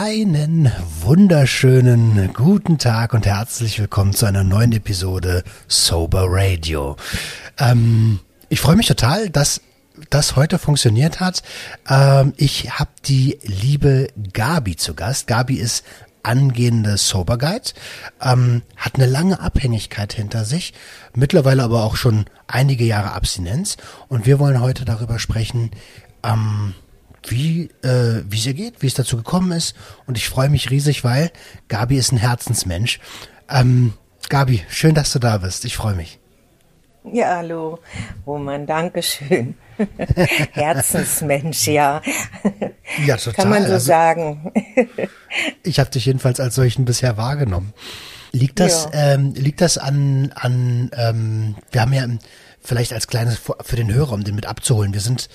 Einen wunderschönen guten Tag und herzlich willkommen zu einer neuen Episode Sober Radio. Ähm, ich freue mich total, dass das heute funktioniert hat. Ähm, ich habe die liebe Gabi zu Gast. Gabi ist angehende Sober Guide, ähm, hat eine lange Abhängigkeit hinter sich, mittlerweile aber auch schon einige Jahre Abstinenz. Und wir wollen heute darüber sprechen, ähm, wie äh, wie es ihr geht, wie es dazu gekommen ist. Und ich freue mich riesig, weil Gabi ist ein Herzensmensch. Ähm, Gabi, schön, dass du da bist. Ich freue mich. Ja, hallo, Roman, danke schön. Herzensmensch, ja. Ja, total. Kann man so Also, sagen. Ich habe dich jedenfalls als solchen bisher wahrgenommen. Liegt das, Ja. ähm, liegt das an, an ähm, wir haben ja vielleicht als kleines für den Hörer, um den mit abzuholen, wir sind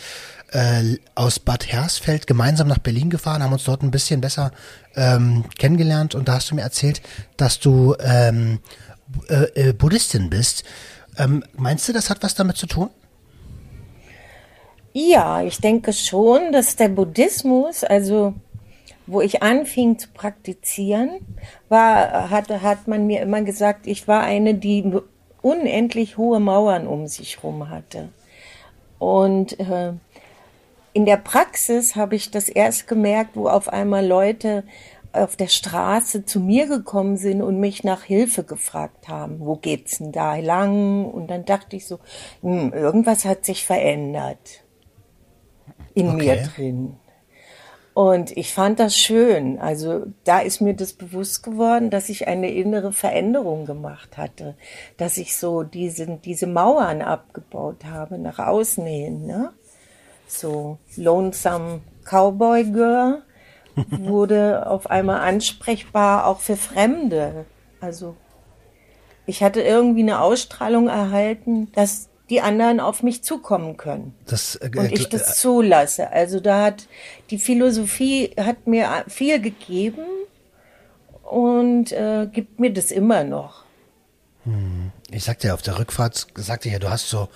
äh, aus Bad Hersfeld gemeinsam nach Berlin gefahren, haben uns dort ein bisschen besser ähm, kennengelernt und da hast du mir erzählt, dass du ähm, äh, äh, Buddhistin bist. Ähm, meinst du, das hat was damit zu tun? Ja, ich denke schon, dass der Buddhismus, also wo ich anfing zu praktizieren, war, hat, hat man mir immer gesagt, ich war eine, die unendlich hohe Mauern um sich rum hatte. Und äh, in der Praxis habe ich das erst gemerkt, wo auf einmal Leute auf der Straße zu mir gekommen sind und mich nach Hilfe gefragt haben. Wo geht's denn da lang? Und dann dachte ich so, hm, irgendwas hat sich verändert in Okay. mir drin. Und ich fand das schön. Also da ist mir das bewusst geworden, dass ich eine innere Veränderung gemacht hatte, dass ich so diese, diese Mauern abgebaut habe nach außen hin. Ne? So Lonesome Cowboy Girl wurde auf einmal ansprechbar auch für Fremde. Also ich hatte irgendwie eine Ausstrahlung erhalten, dass die anderen auf mich zukommen können Das, äh, und ich das zulasse. Also da hat die Philosophie hat mir viel gegeben und äh, gibt mir das immer noch. Ich sagte ja auf der Rückfahrt, sagte ja, du hast so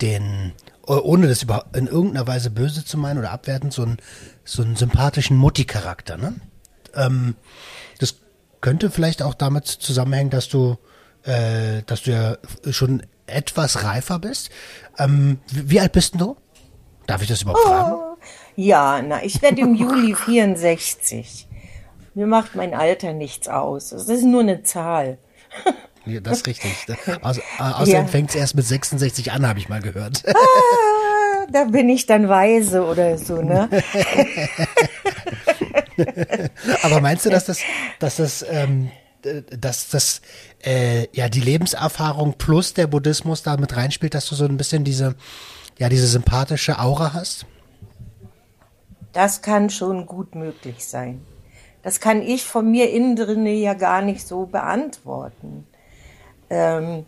den, ohne das über, in irgendeiner Weise böse zu meinen oder abwertend, so einen, so einen sympathischen Mutti-Charakter, ne? Ähm, das könnte vielleicht auch damit zusammenhängen, dass du, äh, dass du ja schon etwas reifer bist. Ähm, wie, alt bist denn du? Darf ich das überhaupt fragen? Ja, na, ich werde im Juli 64. Mir macht mein Alter nichts aus. Es ist nur eine Zahl. Ja, das ist richtig. Aus, äh, außerdem Ja. fängt es erst mit 66 an, habe ich mal gehört. Ah, Da bin ich dann weise oder so, ne? Aber meinst du, dass das, dass das, ähm, äh, dass das, äh, ja, die Lebenserfahrung plus der Buddhismus da mit reinspielt, dass du so ein bisschen diese, ja, diese sympathische Aura hast? Das kann schon gut möglich sein. Das kann ich von mir innen drinne ja gar nicht so beantworten. Ähm,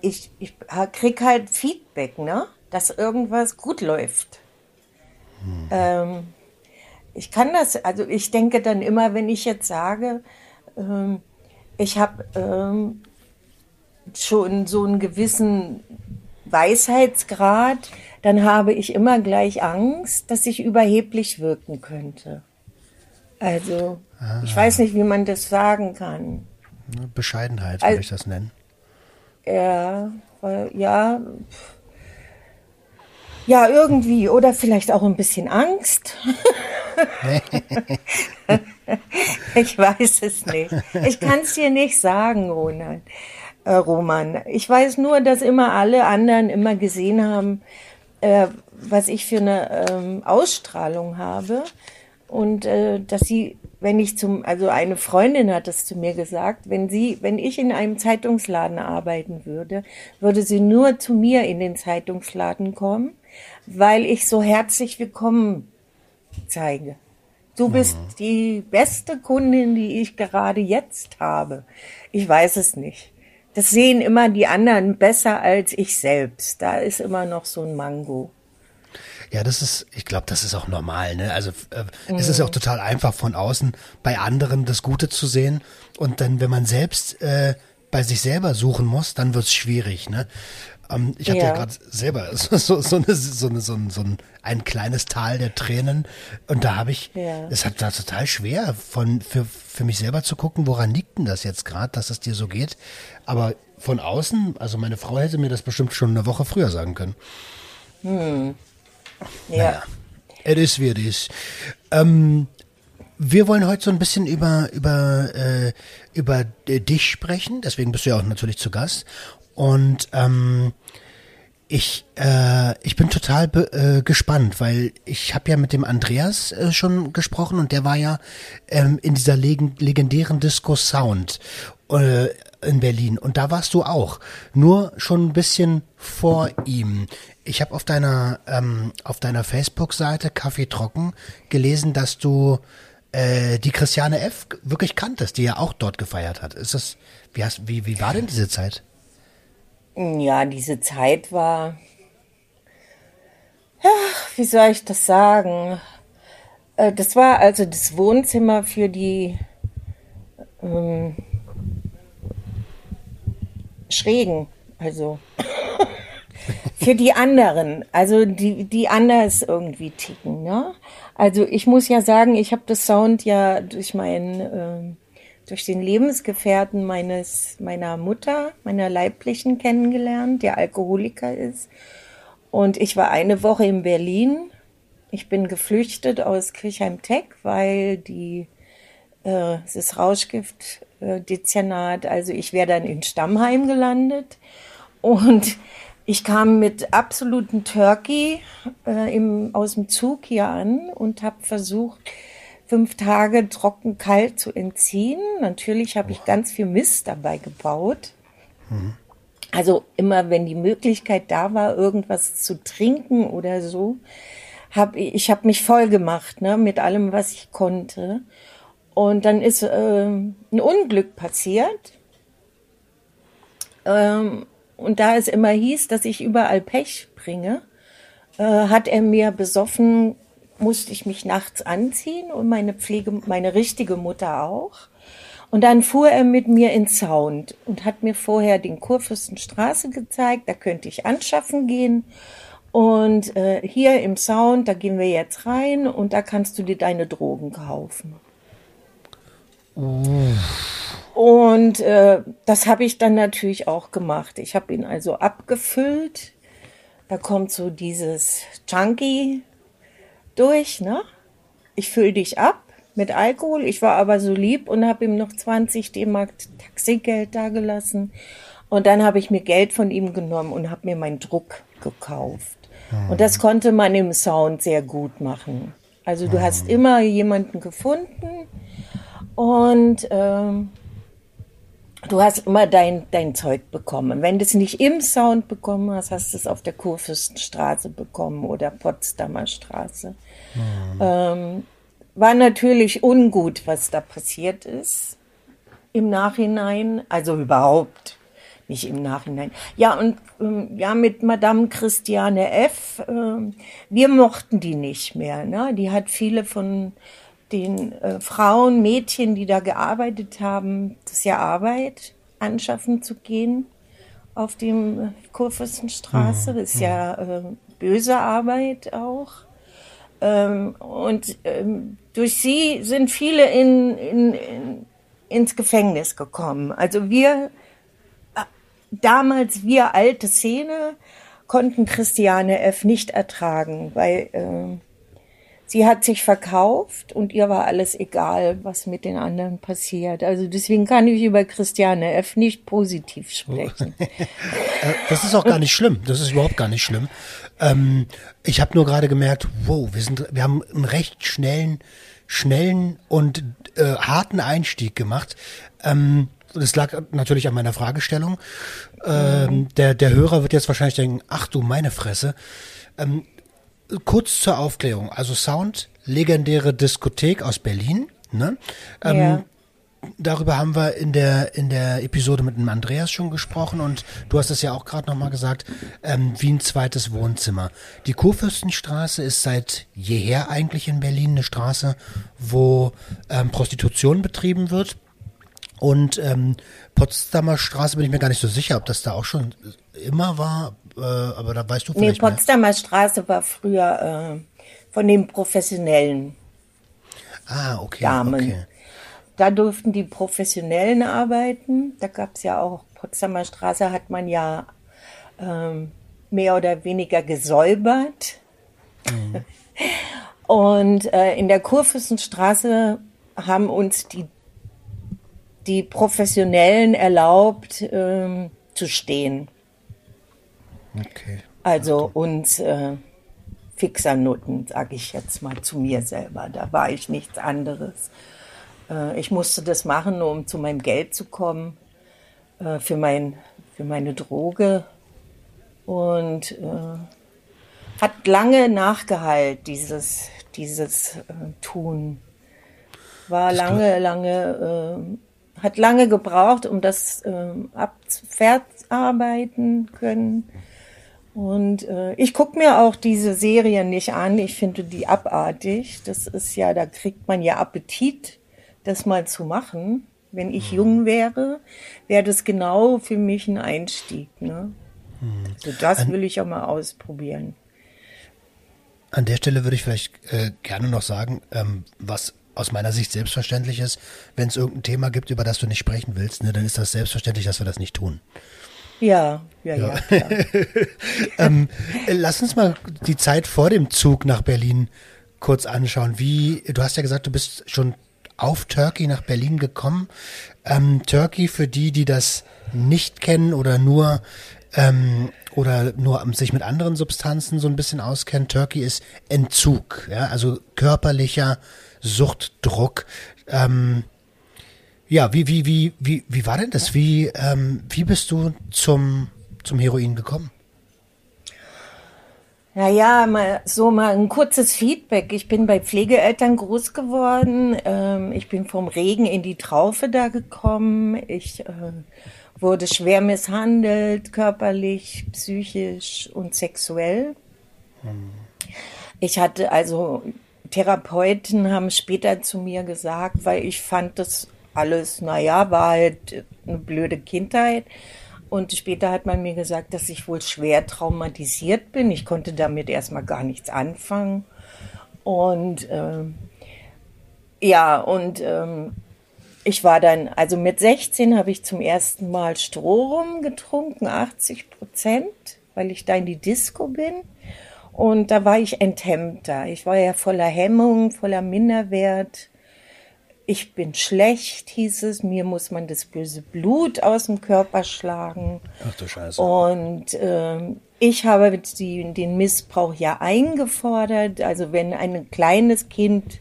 ich ich krieg halt Feedback, ne? dass irgendwas gut läuft. Ähm, ich kann das, also ich denke dann immer, wenn ich jetzt sage, ähm, ich habe ähm, schon so einen gewissen Weisheitsgrad, dann habe ich immer gleich Angst, dass ich überheblich wirken könnte. Also, ich weiß nicht, wie man das sagen kann. Ne, Bescheidenheit würde ich das nennen. Ja, weil, ja. Ja, irgendwie. Oder vielleicht auch ein bisschen Angst. ich weiß es nicht. Ich kann es dir nicht sagen, Ronan. Äh, Roman. Ich weiß nur, dass immer alle anderen immer gesehen haben, äh, was ich für eine ähm, Ausstrahlung habe. Und äh, dass sie, wenn ich zum, also eine Freundin hat es zu mir gesagt, wenn sie, wenn ich in einem Zeitungsladen arbeiten würde, würde sie nur zu mir in den Zeitungsladen kommen, weil ich so herzlich willkommen zeige. Du bist die beste Kundin, die ich gerade jetzt habe. Ich weiß es nicht. Das sehen immer die anderen besser als ich selbst. Da ist immer noch so ein Mango. Ja, das ist, ich glaube, das ist auch normal, ne? Also äh, es ist ja auch total einfach von außen bei anderen das Gute zu sehen und dann, wenn man selbst äh, bei sich selber suchen muss, dann wird's schwierig, ne? Ähm, ich hatte ja, ja gerade selber so, so, so, eine, so, eine, so, ein, so ein, ein kleines Tal der Tränen und da habe ich, es ja. hat da total schwer von für, für mich selber zu gucken, woran liegt denn das jetzt gerade, dass es dir so geht. Aber von außen, also meine Frau hätte mir das bestimmt schon eine Woche früher sagen können. Hm. Ja. Es ist wie es ist. Ähm, wir wollen heute so ein bisschen über über äh, über dich sprechen, deswegen bist du ja auch natürlich zu Gast. Und ähm, ich äh, ich bin total äh, gespannt, weil ich habe ja mit dem Andreas äh, schon gesprochen und der war ja ähm, in dieser leg legendären Disco Sound äh, in Berlin und da warst du auch, nur schon ein bisschen vor ihm. Ich habe auf deiner ähm, deiner Facebook-Seite Kaffee trocken gelesen, dass du äh, die Christiane F. wirklich kanntest, die ja auch dort gefeiert hat. Ist das, wie, hast, wie, wie war denn diese Zeit? Ja, diese Zeit war, ja, wie soll ich das sagen? Äh, das war also das Wohnzimmer für die ähm, Schrägen, also für die anderen, also die, die anders irgendwie ticken. Ne? Also ich muss ja sagen, ich habe das Sound ja durch meinen, äh, durch den Lebensgefährten meines, meiner Mutter, meiner Leiblichen kennengelernt, der Alkoholiker ist. Und ich war eine Woche in Berlin. Ich bin geflüchtet aus Kirchheim-Tech, weil die, äh, das Rauschgift-Dezernat, also ich wäre dann in Stammheim gelandet. Und ich kam mit absoluten Turkey äh, im, aus dem Zug hier an und habe versucht, fünf Tage trocken kalt zu entziehen. Natürlich habe ich ganz viel Mist dabei gebaut. Mhm. Also immer, wenn die Möglichkeit da war, irgendwas zu trinken oder so, habe ich, ich habe mich voll gemacht, ne, mit allem, was ich konnte. Und dann ist äh, ein Unglück passiert. Ähm, und da es immer hieß, dass ich überall Pech bringe, äh, hat er mir besoffen, musste ich mich nachts anziehen und meine Pflege, meine richtige Mutter auch. Und dann fuhr er mit mir ins Sound und hat mir vorher den Kurfürstenstraße gezeigt, da könnte ich anschaffen gehen. Und äh, hier im Sound, da gehen wir jetzt rein und da kannst du dir deine Drogen kaufen. Oh. Und äh, das habe ich dann natürlich auch gemacht. Ich habe ihn also abgefüllt. Da kommt so dieses Chunky durch, ne? Ich fülle dich ab mit Alkohol. Ich war aber so lieb und habe ihm noch 20 D-Mark Taxigeld dagelassen. Und dann habe ich mir Geld von ihm genommen und habe mir meinen Druck gekauft. Mhm. Und das konnte man im Sound sehr gut machen. Also du mhm. hast immer jemanden gefunden und ähm, du hast immer dein, dein Zeug bekommen. Wenn du es nicht im Sound bekommen hast, hast du es auf der Kurfürstenstraße bekommen oder Potsdamer Straße. Mhm. Ähm, war natürlich ungut, was da passiert ist im Nachhinein, also überhaupt nicht im Nachhinein. Ja, und ähm, ja, mit Madame Christiane F., äh, wir mochten die nicht mehr. Ne? Die hat viele von den äh, Frauen, Mädchen, die da gearbeitet haben, das ist ja Arbeit, anschaffen zu gehen auf dem Kurfürstenstraße. Das ist ja äh, böse Arbeit auch. Ähm, und ähm, durch sie sind viele in, in, in, ins Gefängnis gekommen. Also wir, äh, damals wir alte Szene, konnten Christiane F. nicht ertragen, weil äh, sie hat sich verkauft und ihr war alles egal, was mit den anderen passiert. Also deswegen kann ich über Christiane F. nicht positiv sprechen. Äh, das ist auch gar nicht schlimm. Das ist überhaupt gar nicht schlimm. Ähm, ich habe nur gerade gemerkt, wow, wir sind, wir haben einen recht schnellen, schnellen und äh, harten Einstieg gemacht. Ähm, das lag natürlich an meiner Fragestellung. Ähm, mhm. der, der Hörer wird jetzt wahrscheinlich denken, ach du meine Fresse. Ähm, kurz zur Aufklärung. Also Sound, legendäre Diskothek aus Berlin. Ne? Ähm, ja. Darüber haben wir in der in der Episode mit dem Andreas schon gesprochen und du hast es ja auch gerade nochmal gesagt, ähm, wie ein zweites Wohnzimmer. Die Kurfürstenstraße ist seit jeher eigentlich in Berlin eine Straße, wo ähm, Prostitution betrieben wird. Und ähm, Potsdamer Straße bin ich mir gar nicht so sicher, ob das da auch schon immer war. äh, aber da weißt du Nee, vielleicht mehr. Potsdamer Straße war früher äh, von den Professionellen. Ah, okay, Damen. okay. Da durften die Professionellen arbeiten. Da gab es ja auch, Potsdamer Straße hat man ja ähm, mehr oder weniger gesäubert. Und äh, in der Kurfürstenstraße haben uns die, die Professionellen erlaubt ähm, zu stehen. Okay. Also uns äh, Fixernutten, sage ich jetzt mal zu mir selber. Da war ich nichts anderes. Äh, ich musste das machen, um zu meinem Geld zu kommen, äh, für, mein, für meine Droge. Und äh, hat lange nachgehalt, dieses, dieses äh, Tun. War lange, lange, äh, hat lange gebraucht, um das äh, abzuverarbeiten können. Und äh, ich gucke mir auch diese Serien nicht an. Ich finde die abartig. Das ist ja, da kriegt man ja Appetit, das mal zu machen. Wenn ich jung wäre, wäre das genau für mich ein Einstieg. Ne? Also das will ich auch mal ausprobieren. An der Stelle würde ich vielleicht äh, gerne noch sagen, ähm, was aus meiner Sicht selbstverständlich ist, wenn es irgendein Thema gibt, über das du nicht sprechen willst, ne, dann ist das selbstverständlich, dass wir das nicht tun. Ja, ja, ja. klar. Ähm, äh, lass uns mal die Zeit vor dem Zug nach Berlin kurz anschauen. Wie, du hast ja gesagt, du bist schon auf Turkey nach Berlin gekommen. Ähm, Turkey, für die, die das nicht kennen oder nur ähm, oder nur sich mit anderen Substanzen so ein bisschen auskennen, Turkey ist Entzug, ja, also körperlicher Suchtdruck. Ähm, ja, wie, wie, wie, wie, wie war denn das? Wie, ähm, wie bist du zum, zum Heroin gekommen? Naja, mal so mal ein kurzes Feedback. Ich bin bei Pflegeeltern groß geworden. Ähm, ich bin vom Regen in die Traufe da gekommen. Ich äh, wurde schwer misshandelt, körperlich, psychisch und sexuell. Ich hatte also Therapeuten haben später zu mir gesagt, weil ich fand das alles, naja, war halt eine blöde Kindheit. Und später hat man mir gesagt, dass ich wohl schwer traumatisiert bin. Ich konnte damit erstmal gar nichts anfangen. Und ähm, ja, und ähm, ich war dann, also mit 16 habe ich zum ersten Mal Strohrum getrunken, 80 Prozent, weil ich da in die Disco bin. Und da war ich enthemmter. Ich war ja voller Hemmung, voller Minderwert. Ich bin schlecht, hieß es. Mir muss man das böse Blut aus dem Körper schlagen. Ach du Scheiße. Und ähm, ich habe die, den Missbrauch ja eingefordert. Also wenn ein kleines Kind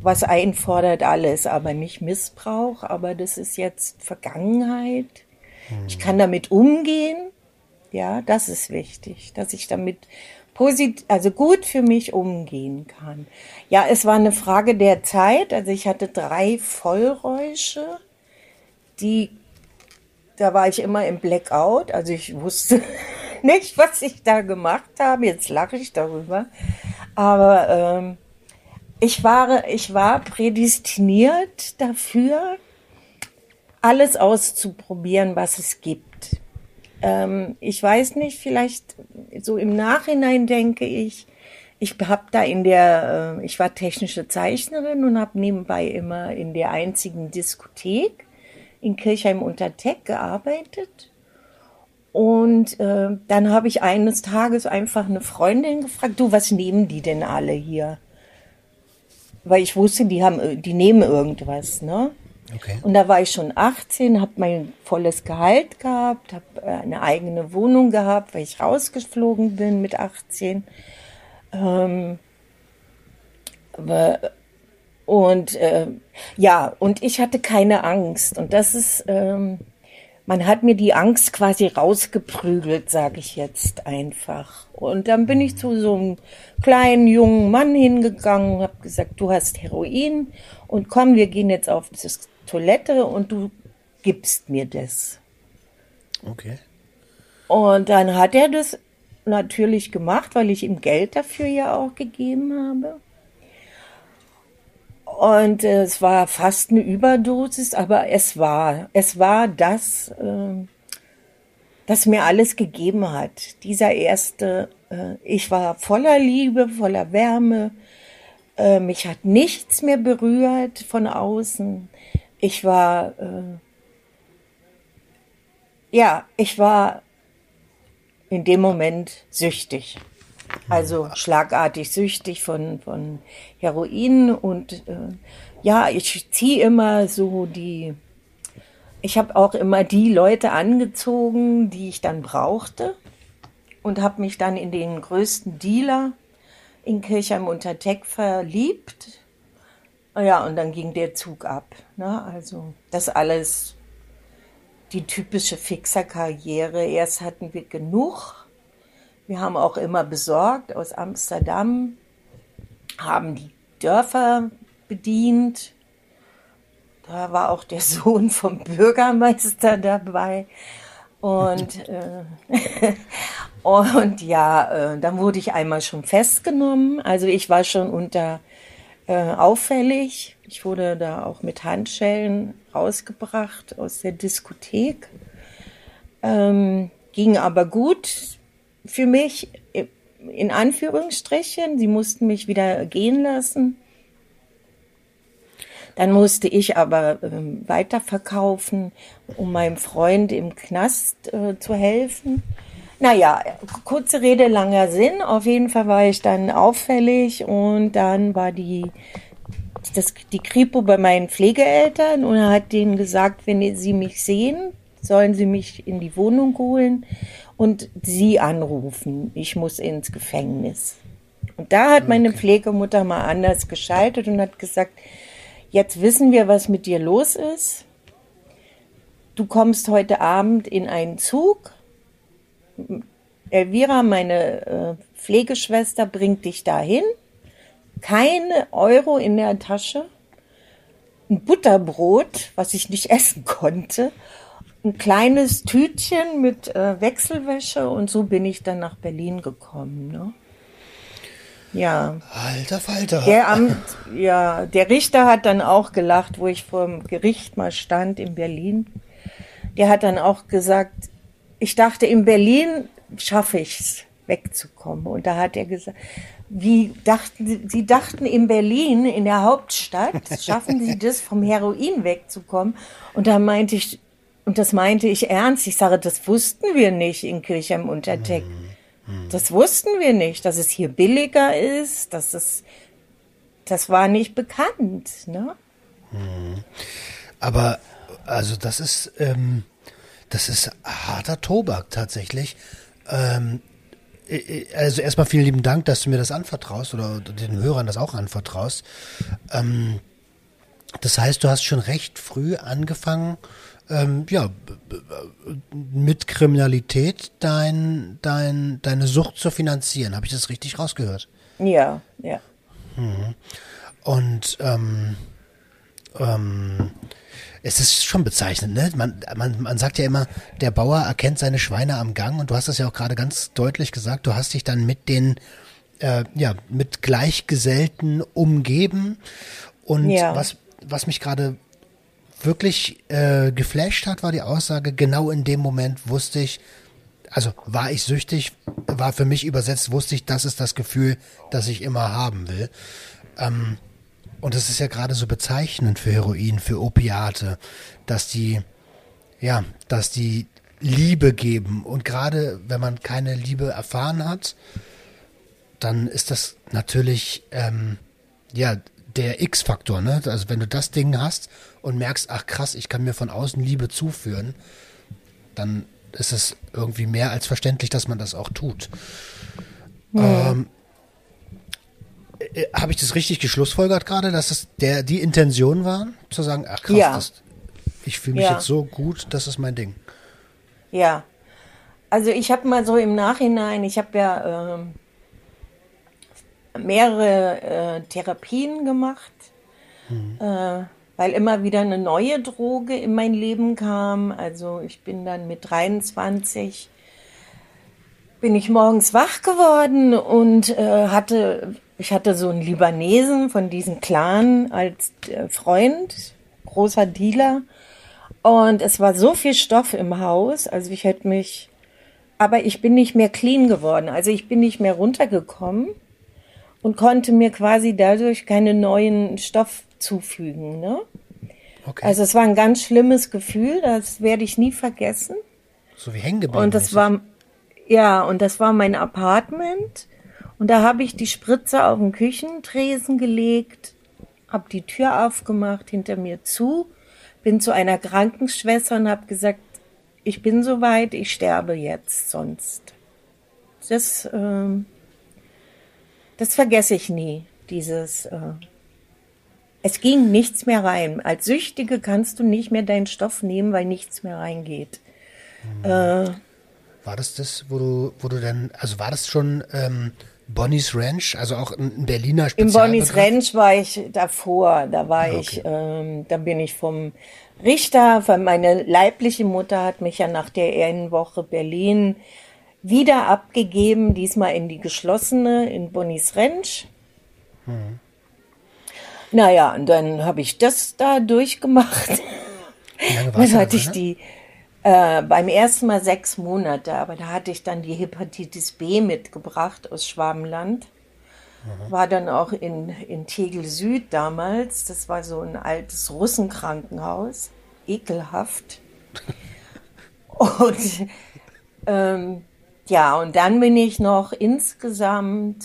was einfordert, alles, aber nicht Missbrauch. Aber das ist jetzt Vergangenheit. Ich kann damit umgehen. Ja, das ist wichtig, dass ich damit posit also gut für mich umgehen kann. Ja, es war eine Frage der Zeit. Also ich hatte drei Vollräusche, die da war ich immer im Blackout, also ich wusste nicht, was ich da gemacht habe. Jetzt lache ich darüber. Aber ähm, ich, war, ich war prädestiniert dafür, alles auszuprobieren, was es gibt. Ähm, ich weiß nicht, vielleicht so im Nachhinein denke ich, ich habe da in der, äh, ich war technische Zeichnerin und habe nebenbei immer in der einzigen Diskothek in Kirchheim unter Teck gearbeitet. Und äh, dann habe ich eines Tages einfach eine Freundin gefragt, du, was nehmen die denn alle hier? Weil ich wusste, die haben, äh, die nehmen irgendwas, ne? Okay. Und da war ich schon 18, habe mein volles Gehalt gehabt, habe eine eigene Wohnung gehabt, weil ich rausgeflogen bin mit 18. Ähm, und äh, ja, und ich hatte keine Angst. Und das ist, ähm, man hat mir die Angst quasi rausgeprügelt, sage ich jetzt einfach. Und dann bin ich zu so einem kleinen jungen Mann hingegangen habe gesagt, du hast Heroin und komm, wir gehen jetzt auf die Toilette und du gibst mir das. Okay. Und dann hat er das natürlich gemacht, weil ich ihm Geld dafür ja auch gegeben habe. Und äh, es war fast eine Überdosis, aber es war, es war das, äh, das mir alles gegeben hat. Dieser erste, äh, ich war voller Liebe, voller Wärme. Äh, mich hat nichts mehr berührt von außen. Ich war, äh, ja, ich war in dem Moment süchtig. Also schlagartig süchtig von, von Heroin und äh, ja, ich ziehe immer so die, ich habe auch immer die Leute angezogen, die ich dann brauchte und habe mich dann in den größten Dealer in Kirchheim unter Teck verliebt. Ja, und dann ging der Zug ab. Ne? Also das alles die typische Fixerkarriere. Erst hatten wir genug. Wir haben auch immer besorgt aus Amsterdam, haben die Dörfer bedient. Da war auch der Sohn vom Bürgermeister dabei. Und, äh, und ja, äh, dann wurde ich einmal schon festgenommen. Also ich war schon unter äh, auffällig. Ich wurde da auch mit Handschellen rausgebracht aus der Diskothek. Ähm, ging aber gut für mich, in Anführungsstrichen. Sie mussten mich wieder gehen lassen. Dann musste ich aber ähm, weiterverkaufen, um meinem Freund im Knast äh, zu helfen. Naja, kurze Rede, langer Sinn. Auf jeden Fall war ich dann auffällig und dann war die, das, die Kripo bei meinen Pflegeeltern und er hat denen gesagt, wenn sie mich sehen, sollen sie mich in die Wohnung holen und sie anrufen. Ich muss ins Gefängnis. Und da hat meine Pflegemutter mal anders geschaltet und hat gesagt, jetzt wissen wir, was mit dir los ist. Du kommst heute Abend in einen Zug Elvira, meine äh, Pflegeschwester, bringt dich dahin. Keine Euro in der Tasche. Ein Butterbrot, was ich nicht essen konnte. Ein kleines Tütchen mit äh, Wechselwäsche und so bin ich dann nach Berlin gekommen. Ne? Ja. Alter Falter. Der Amt, ja, der Richter hat dann auch gelacht, wo ich vor dem Gericht mal stand in Berlin. Der hat dann auch gesagt, ich dachte, in Berlin schaffe ich es, wegzukommen. Und da hat er gesagt, wie dachten, Sie dachten in Berlin, in der Hauptstadt, schaffen Sie das, vom Heroin wegzukommen? Und da meinte ich, und das meinte ich ernst, ich sage, das wussten wir nicht in Kirchheim Unterteck. Das wussten wir nicht, dass es hier billiger ist, dass es, das war nicht bekannt, ne? Aber, also das ist, ähm, das ist harter Tobak tatsächlich. Ähm, also erstmal vielen lieben Dank, dass du mir das anvertraust oder den Hörern das auch anvertraust. Ähm, das heißt, du hast schon recht früh angefangen, ähm, ja, mit Kriminalität dein, dein, deine Sucht zu finanzieren. Habe ich das richtig rausgehört? Ja, ja. Mhm. Und ähm, ähm, es ist schon bezeichnend, ne? Man, man, man sagt ja immer, der Bauer erkennt seine Schweine am Gang und du hast das ja auch gerade ganz deutlich gesagt, du hast dich dann mit den, äh, ja, mit Gleichgesellten umgeben und ja. was, was mich gerade wirklich äh, geflasht hat, war die Aussage, genau in dem Moment wusste ich, also war ich süchtig, war für mich übersetzt, wusste ich, das ist das Gefühl, das ich immer haben will. Ähm, und es ist ja gerade so bezeichnend für Heroin, für Opiate, dass die, ja, dass die Liebe geben. Und gerade wenn man keine Liebe erfahren hat, dann ist das natürlich, ähm, ja, der X-Faktor, ne? Also wenn du das Ding hast und merkst, ach krass, ich kann mir von außen Liebe zuführen, dann ist es irgendwie mehr als verständlich, dass man das auch tut. Ja. Ähm, äh, Habe ich das richtig geschlussfolgert gerade, dass es der die Intention war, zu sagen, ach krass, ja. das, ich fühle mich ja. jetzt so gut, das ist mein Ding. Ja, also ich habe mal so im Nachhinein, ich habe ja äh, mehrere äh, Therapien gemacht, mhm. äh, weil immer wieder eine neue Droge in mein Leben kam. Also ich bin dann mit 23 bin ich morgens wach geworden und äh, hatte ich hatte so einen Libanesen von diesem Clan als äh, Freund, großer Dealer. Und es war so viel Stoff im Haus, also ich hätte mich aber ich bin nicht mehr clean geworden. Also ich bin nicht mehr runtergekommen und konnte mir quasi dadurch keinen neuen Stoff zufügen. Ne? Okay. Also es war ein ganz schlimmes Gefühl, das werde ich nie vergessen. So wie hängen geblieben. Und das war, ja, und das war mein Apartment. Und da habe ich die Spritze auf den Küchentresen gelegt, habe die Tür aufgemacht, hinter mir zu, bin zu einer Krankenschwester und habe gesagt, ich bin soweit, ich sterbe jetzt sonst. Das, äh, das vergesse ich nie, dieses, äh, es ging nichts mehr rein. Als Süchtige kannst du nicht mehr deinen Stoff nehmen, weil nichts mehr reingeht. Mhm. Äh, war das das, wo du, wo du dann, also war das schon ähm, Bonnie's Ranch, also auch ein Berliner Spezial? Im Bonnie's Ranch war ich davor, da war ah, okay. ich, ähm, da bin ich vom Richter, weil meine leibliche Mutter hat mich ja nach der Ehrenwoche Berlin wieder abgegeben, diesmal in die geschlossene, in Bonnie's Ranch. Mhm. Naja, und dann habe ich das da durchgemacht. Dann hatte ich die äh, beim ersten Mal sechs Monate, aber da hatte ich dann die Hepatitis B mitgebracht aus Schwabenland. Mhm. War dann auch in, in Tegel Süd damals. Das war so ein altes Russenkrankenhaus. Ekelhaft. und ähm, ja, und dann bin ich noch insgesamt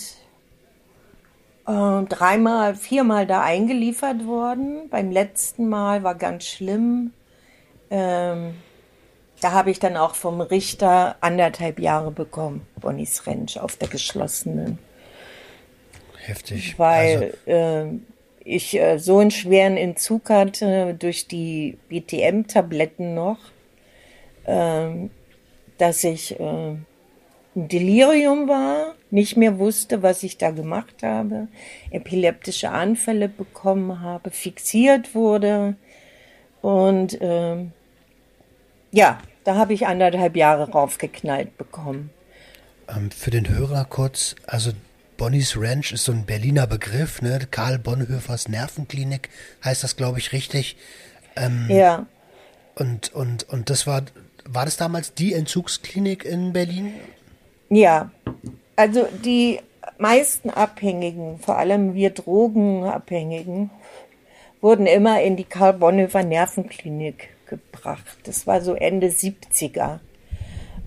äh, dreimal, viermal da eingeliefert worden. Beim letzten Mal war ganz schlimm. Ähm, da habe ich dann auch vom Richter anderthalb Jahre bekommen, Bonnies Rentsch auf der geschlossenen. Heftig. Weil also. äh, ich äh, so einen schweren Entzug hatte durch die BTM-Tabletten noch, äh, dass ich äh, ein Delirium war, nicht mehr wusste, was ich da gemacht habe, epileptische Anfälle bekommen habe, fixiert wurde und äh, ja, da habe ich anderthalb Jahre raufgeknallt bekommen. Ähm, für den Hörer kurz, also Bonnie's Ranch ist so ein Berliner Begriff, ne? Karl Bonhoeffers Nervenklinik heißt das, glaube ich, richtig. Ähm, ja. Und, und, und das war, war das damals die Entzugsklinik in Berlin? Ja, also die meisten Abhängigen, vor allem wir Drogenabhängigen, wurden immer in die Karl Bonhoeffer Nervenklinik gebracht. Das war so Ende 70er.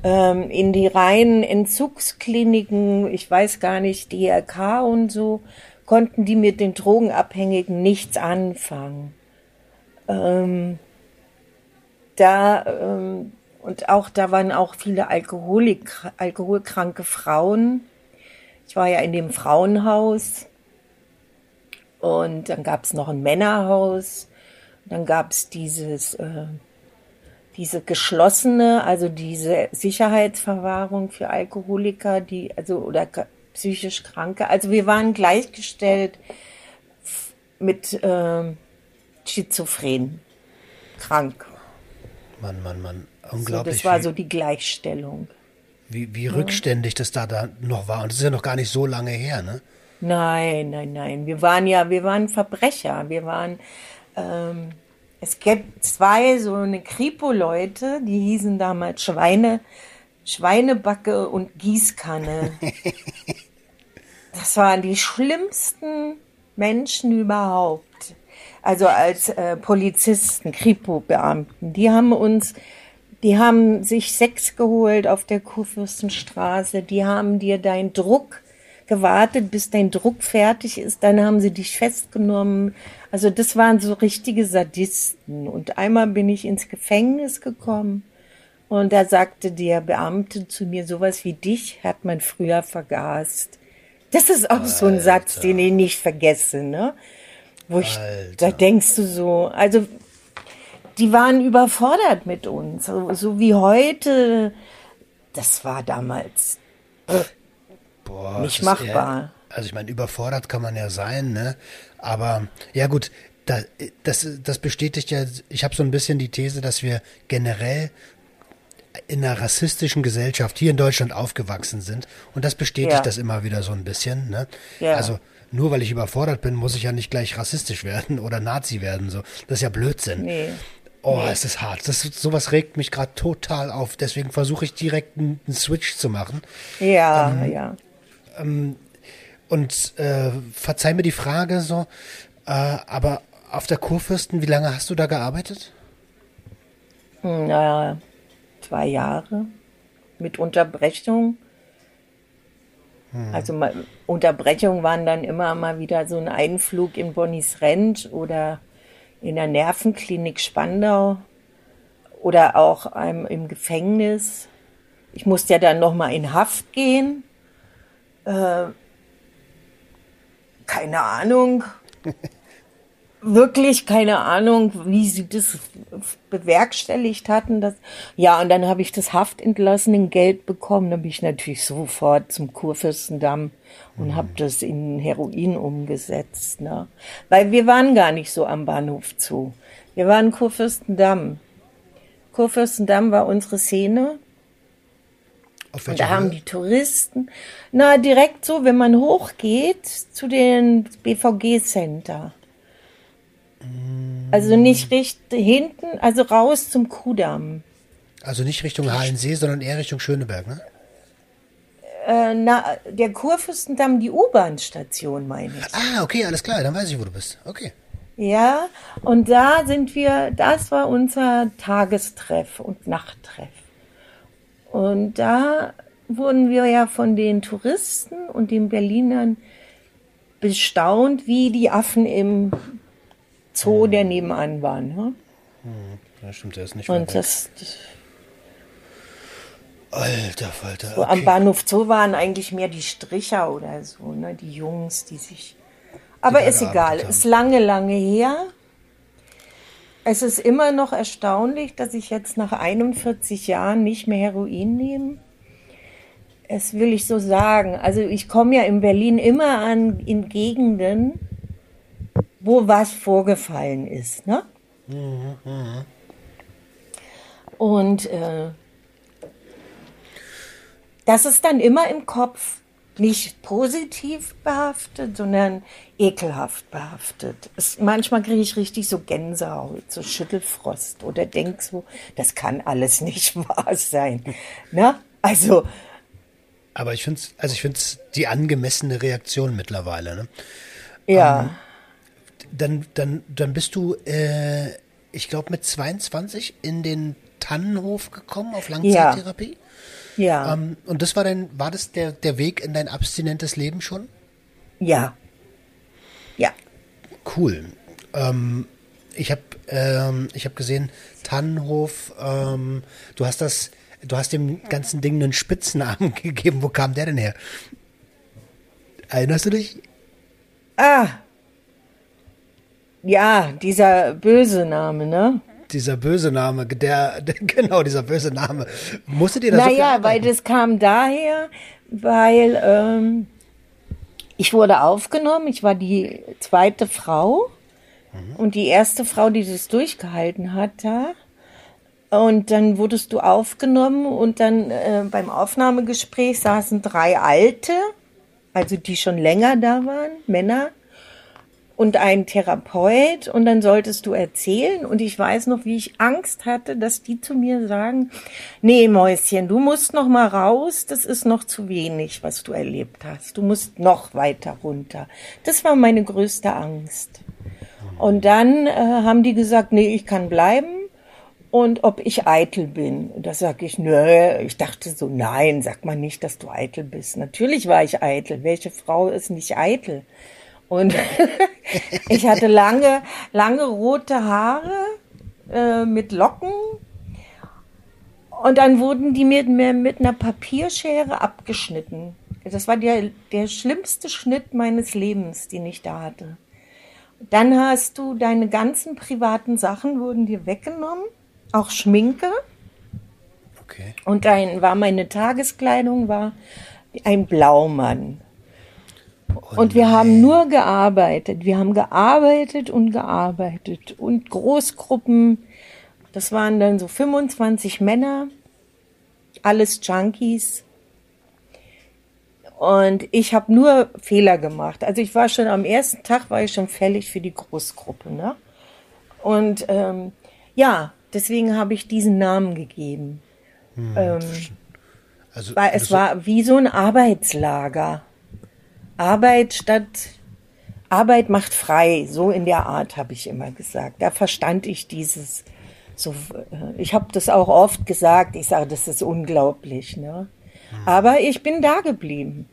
Ähm, in die reinen Entzugskliniken, ich weiß gar nicht, DRK und so, konnten die mit den Drogenabhängigen nichts anfangen. Ähm, da ähm, und auch da waren auch viele Alkoholik, alkoholkranke Frauen. Ich war ja in dem Frauenhaus und dann gab es noch ein Männerhaus dann gab es dieses, äh, diese geschlossene, also diese Sicherheitsverwahrung für Alkoholiker, die, also, oder psychisch Kranke. Also wir waren gleichgestellt mit äh, Schizophren, krank. Mann, Mann, Mann, unglaublich. So, das war so die Gleichstellung. Wie, wie ja. rückständig das da, da noch war. Und das ist ja noch gar nicht so lange her, ne? Nein, nein, nein. Wir waren ja, wir waren Verbrecher. Wir waren ähm, es gibt zwei so eine Kripo-Leute, die hießen damals Schweine, Schweinebacke und Gießkanne. das waren die schlimmsten Menschen überhaupt. Also als äh, Polizisten, Kripo-Beamten. Die haben uns, die haben sich Sex geholt auf der Kurfürstenstraße. Die haben dir deinen Druck gewartet, bis dein Druck fertig ist. Dann haben sie dich festgenommen. Also das waren so richtige Sadisten. Und einmal bin ich ins Gefängnis gekommen und da sagte der Beamte zu mir, sowas wie dich hat man früher vergast. Das ist auch Alter. so ein Satz, den ich nicht vergesse, ne? Wo ich, Alter. da denkst du so, also die waren überfordert mit uns, so, so wie heute. Das war damals. Boah, nicht machbar. Eher, also ich meine, überfordert kann man ja sein, ne? Aber ja gut, da, das, das bestätigt ja, ich habe so ein bisschen die These, dass wir generell in einer rassistischen Gesellschaft hier in Deutschland aufgewachsen sind. Und das bestätigt ja. das immer wieder so ein bisschen. Ne? Ja. Also nur weil ich überfordert bin, muss ich ja nicht gleich rassistisch werden oder Nazi werden. So. Das ist ja Blödsinn. Nee. Oh, es ist hart. Das, sowas regt mich gerade total auf. Deswegen versuche ich direkt einen, einen, Switch zu machen. Ja, ähm, ja. Ähm, und äh, verzeih mir die Frage so, äh, aber auf der Kurfürsten, wie lange hast du da gearbeitet? Hm, naja, zwei Jahre mit Unterbrechung. Hm. Also Unterbrechungen waren dann immer mal wieder so ein Einflug in Bonnies Rent oder in der Nervenklinik Spandau oder auch ähm, im Gefängnis. Ich musste ja dann noch mal in Haft gehen. Äh, keine Ahnung. Wirklich keine Ahnung, wie sie das bewerkstelligt hatten. Das, ja, und dann habe ich das Haftentlassenen Geld bekommen. Da bin ich natürlich sofort zum Kurfürstendamm und mhm. habe das in Heroin umgesetzt. Ne? Weil wir waren gar nicht so am Bahnhof zu. Wir waren Kurfürstendamm. Kurfürstendamm war unsere Szene. Und da haben die Touristen, na direkt so, wenn man hochgeht zu den BVG-Center. Also nicht richtig hinten, also raus zum Kudamm. Also nicht Richtung Halensee, sondern eher Richtung Schöneberg, ne? Äh, na, der Kurfürstendamm, die U-Bahn-Station, meine ich. Ah, okay, alles klar, dann weiß ich, wo du bist. Okay. Ja, und da sind wir, das war unser Tagestreff und Nachttreff. Und da wurden wir ja von den Touristen und den Berlinern bestaunt, wie die Affen im Zoo, der nebenan war. Ne? Hm, ja, stimmt, der ist nicht Und das, das Alter Falter. So, Am Bahnhof Zoo waren eigentlich mehr die Stricher oder so, ne? Die Jungs, die sich. Aber die ist egal. Ist lange, lange her. Es ist immer noch erstaunlich, dass ich jetzt nach 41 Jahren nicht mehr Heroin nehme. Es will ich so sagen. Also ich komme ja in Berlin immer an in Gegenden, wo was vorgefallen ist. Ne? Mhm, mh. Und äh, das ist dann immer im Kopf nicht positiv behaftet, sondern ekelhaft behaftet. Es, manchmal kriege ich richtig so Gänsehaut, so Schüttelfrost oder denk so, das kann alles nicht wahr sein. Ne? Also. Aber ich finde es, also ich finde es die angemessene Reaktion mittlerweile. Ne? Ja. Ähm, dann, dann, dann bist du, äh, ich glaube, mit 22 in den Tannenhof gekommen auf Langzeittherapie. Ja. Ja. Ähm, und das war dann, war das der, der Weg in dein abstinentes Leben schon? Ja. Ja. Cool. Ähm, ich habe ähm, ich hab gesehen, Tannenhof, ähm, du hast das, du hast dem ganzen Ding einen Spitznamen gegeben. Wo kam der denn her? Erinnerst du dich? Ah. Ja, dieser böse Name, ne? Dieser böse Name, der, genau, dieser böse Name. Musstet ihr das Naja, so weil das kam daher, weil ähm, ich wurde aufgenommen, ich war die zweite Frau mhm. und die erste Frau, die das durchgehalten hat da. Und dann wurdest du aufgenommen und dann äh, beim Aufnahmegespräch saßen drei Alte, also die schon länger da waren, Männer und ein Therapeut und dann solltest du erzählen und ich weiß noch, wie ich Angst hatte, dass die zu mir sagen, nee Mäuschen, du musst noch mal raus, das ist noch zu wenig, was du erlebt hast. Du musst noch weiter runter. Das war meine größte Angst. Und dann äh, haben die gesagt, nee, ich kann bleiben und ob ich eitel bin. Da sage ich, nö, ich dachte so, nein, sag mal nicht, dass du eitel bist. Natürlich war ich eitel. Welche Frau ist nicht eitel? Und ich hatte lange, lange rote Haare äh, mit Locken. Und dann wurden die mir mit einer Papierschere abgeschnitten. Das war der, der schlimmste Schnitt meines Lebens, den ich da hatte. Dann hast du deine ganzen privaten Sachen wurden dir weggenommen, auch Schminke. Okay. Und dann war meine Tageskleidung war ein Blaumann. Und wir haben nur gearbeitet. Wir haben gearbeitet und gearbeitet. Und Großgruppen, das waren dann so 25 Männer, alles Junkies. Und ich habe nur Fehler gemacht. Also ich war schon am ersten Tag war ich schon fällig für die Großgruppe. Ne? Und ähm, ja, deswegen habe ich diesen Namen gegeben. Ähm, Also, weil es war wie so ein Arbeitslager. Arbeit statt Arbeit macht frei, so in der Art habe ich immer gesagt. Da verstand ich dieses so äh, ich habe das auch oft gesagt, ich sage, das ist unglaublich, ne? Aber ich bin da geblieben.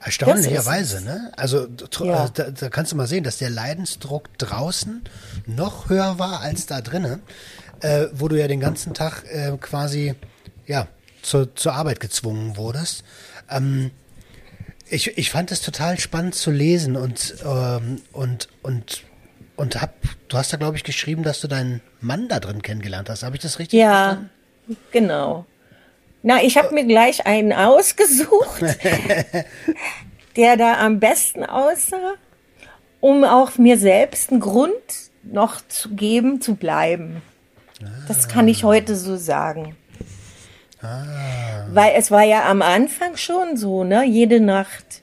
Erstaunlicherweise, ne? Also Ja. äh, da, da kannst du mal sehen, dass der Leidensdruck draußen noch höher war als da drinnen, äh, wo du ja den ganzen Tag äh, quasi ja zur, zur Arbeit gezwungen wurdest. Ähm, ich, ich fand es total spannend zu lesen und ähm, und und und hab du hast da glaube ich geschrieben, dass du deinen Mann da drin kennengelernt hast. Habe ich das richtig verstanden? Ja, genau. Na, ich habe mir gleich einen ausgesucht, der da am besten aussah, um auch mir selbst einen Grund noch zu geben, zu bleiben. Das kann ich heute so sagen. Weil es war ja am Anfang schon so, ne? Jede Nacht,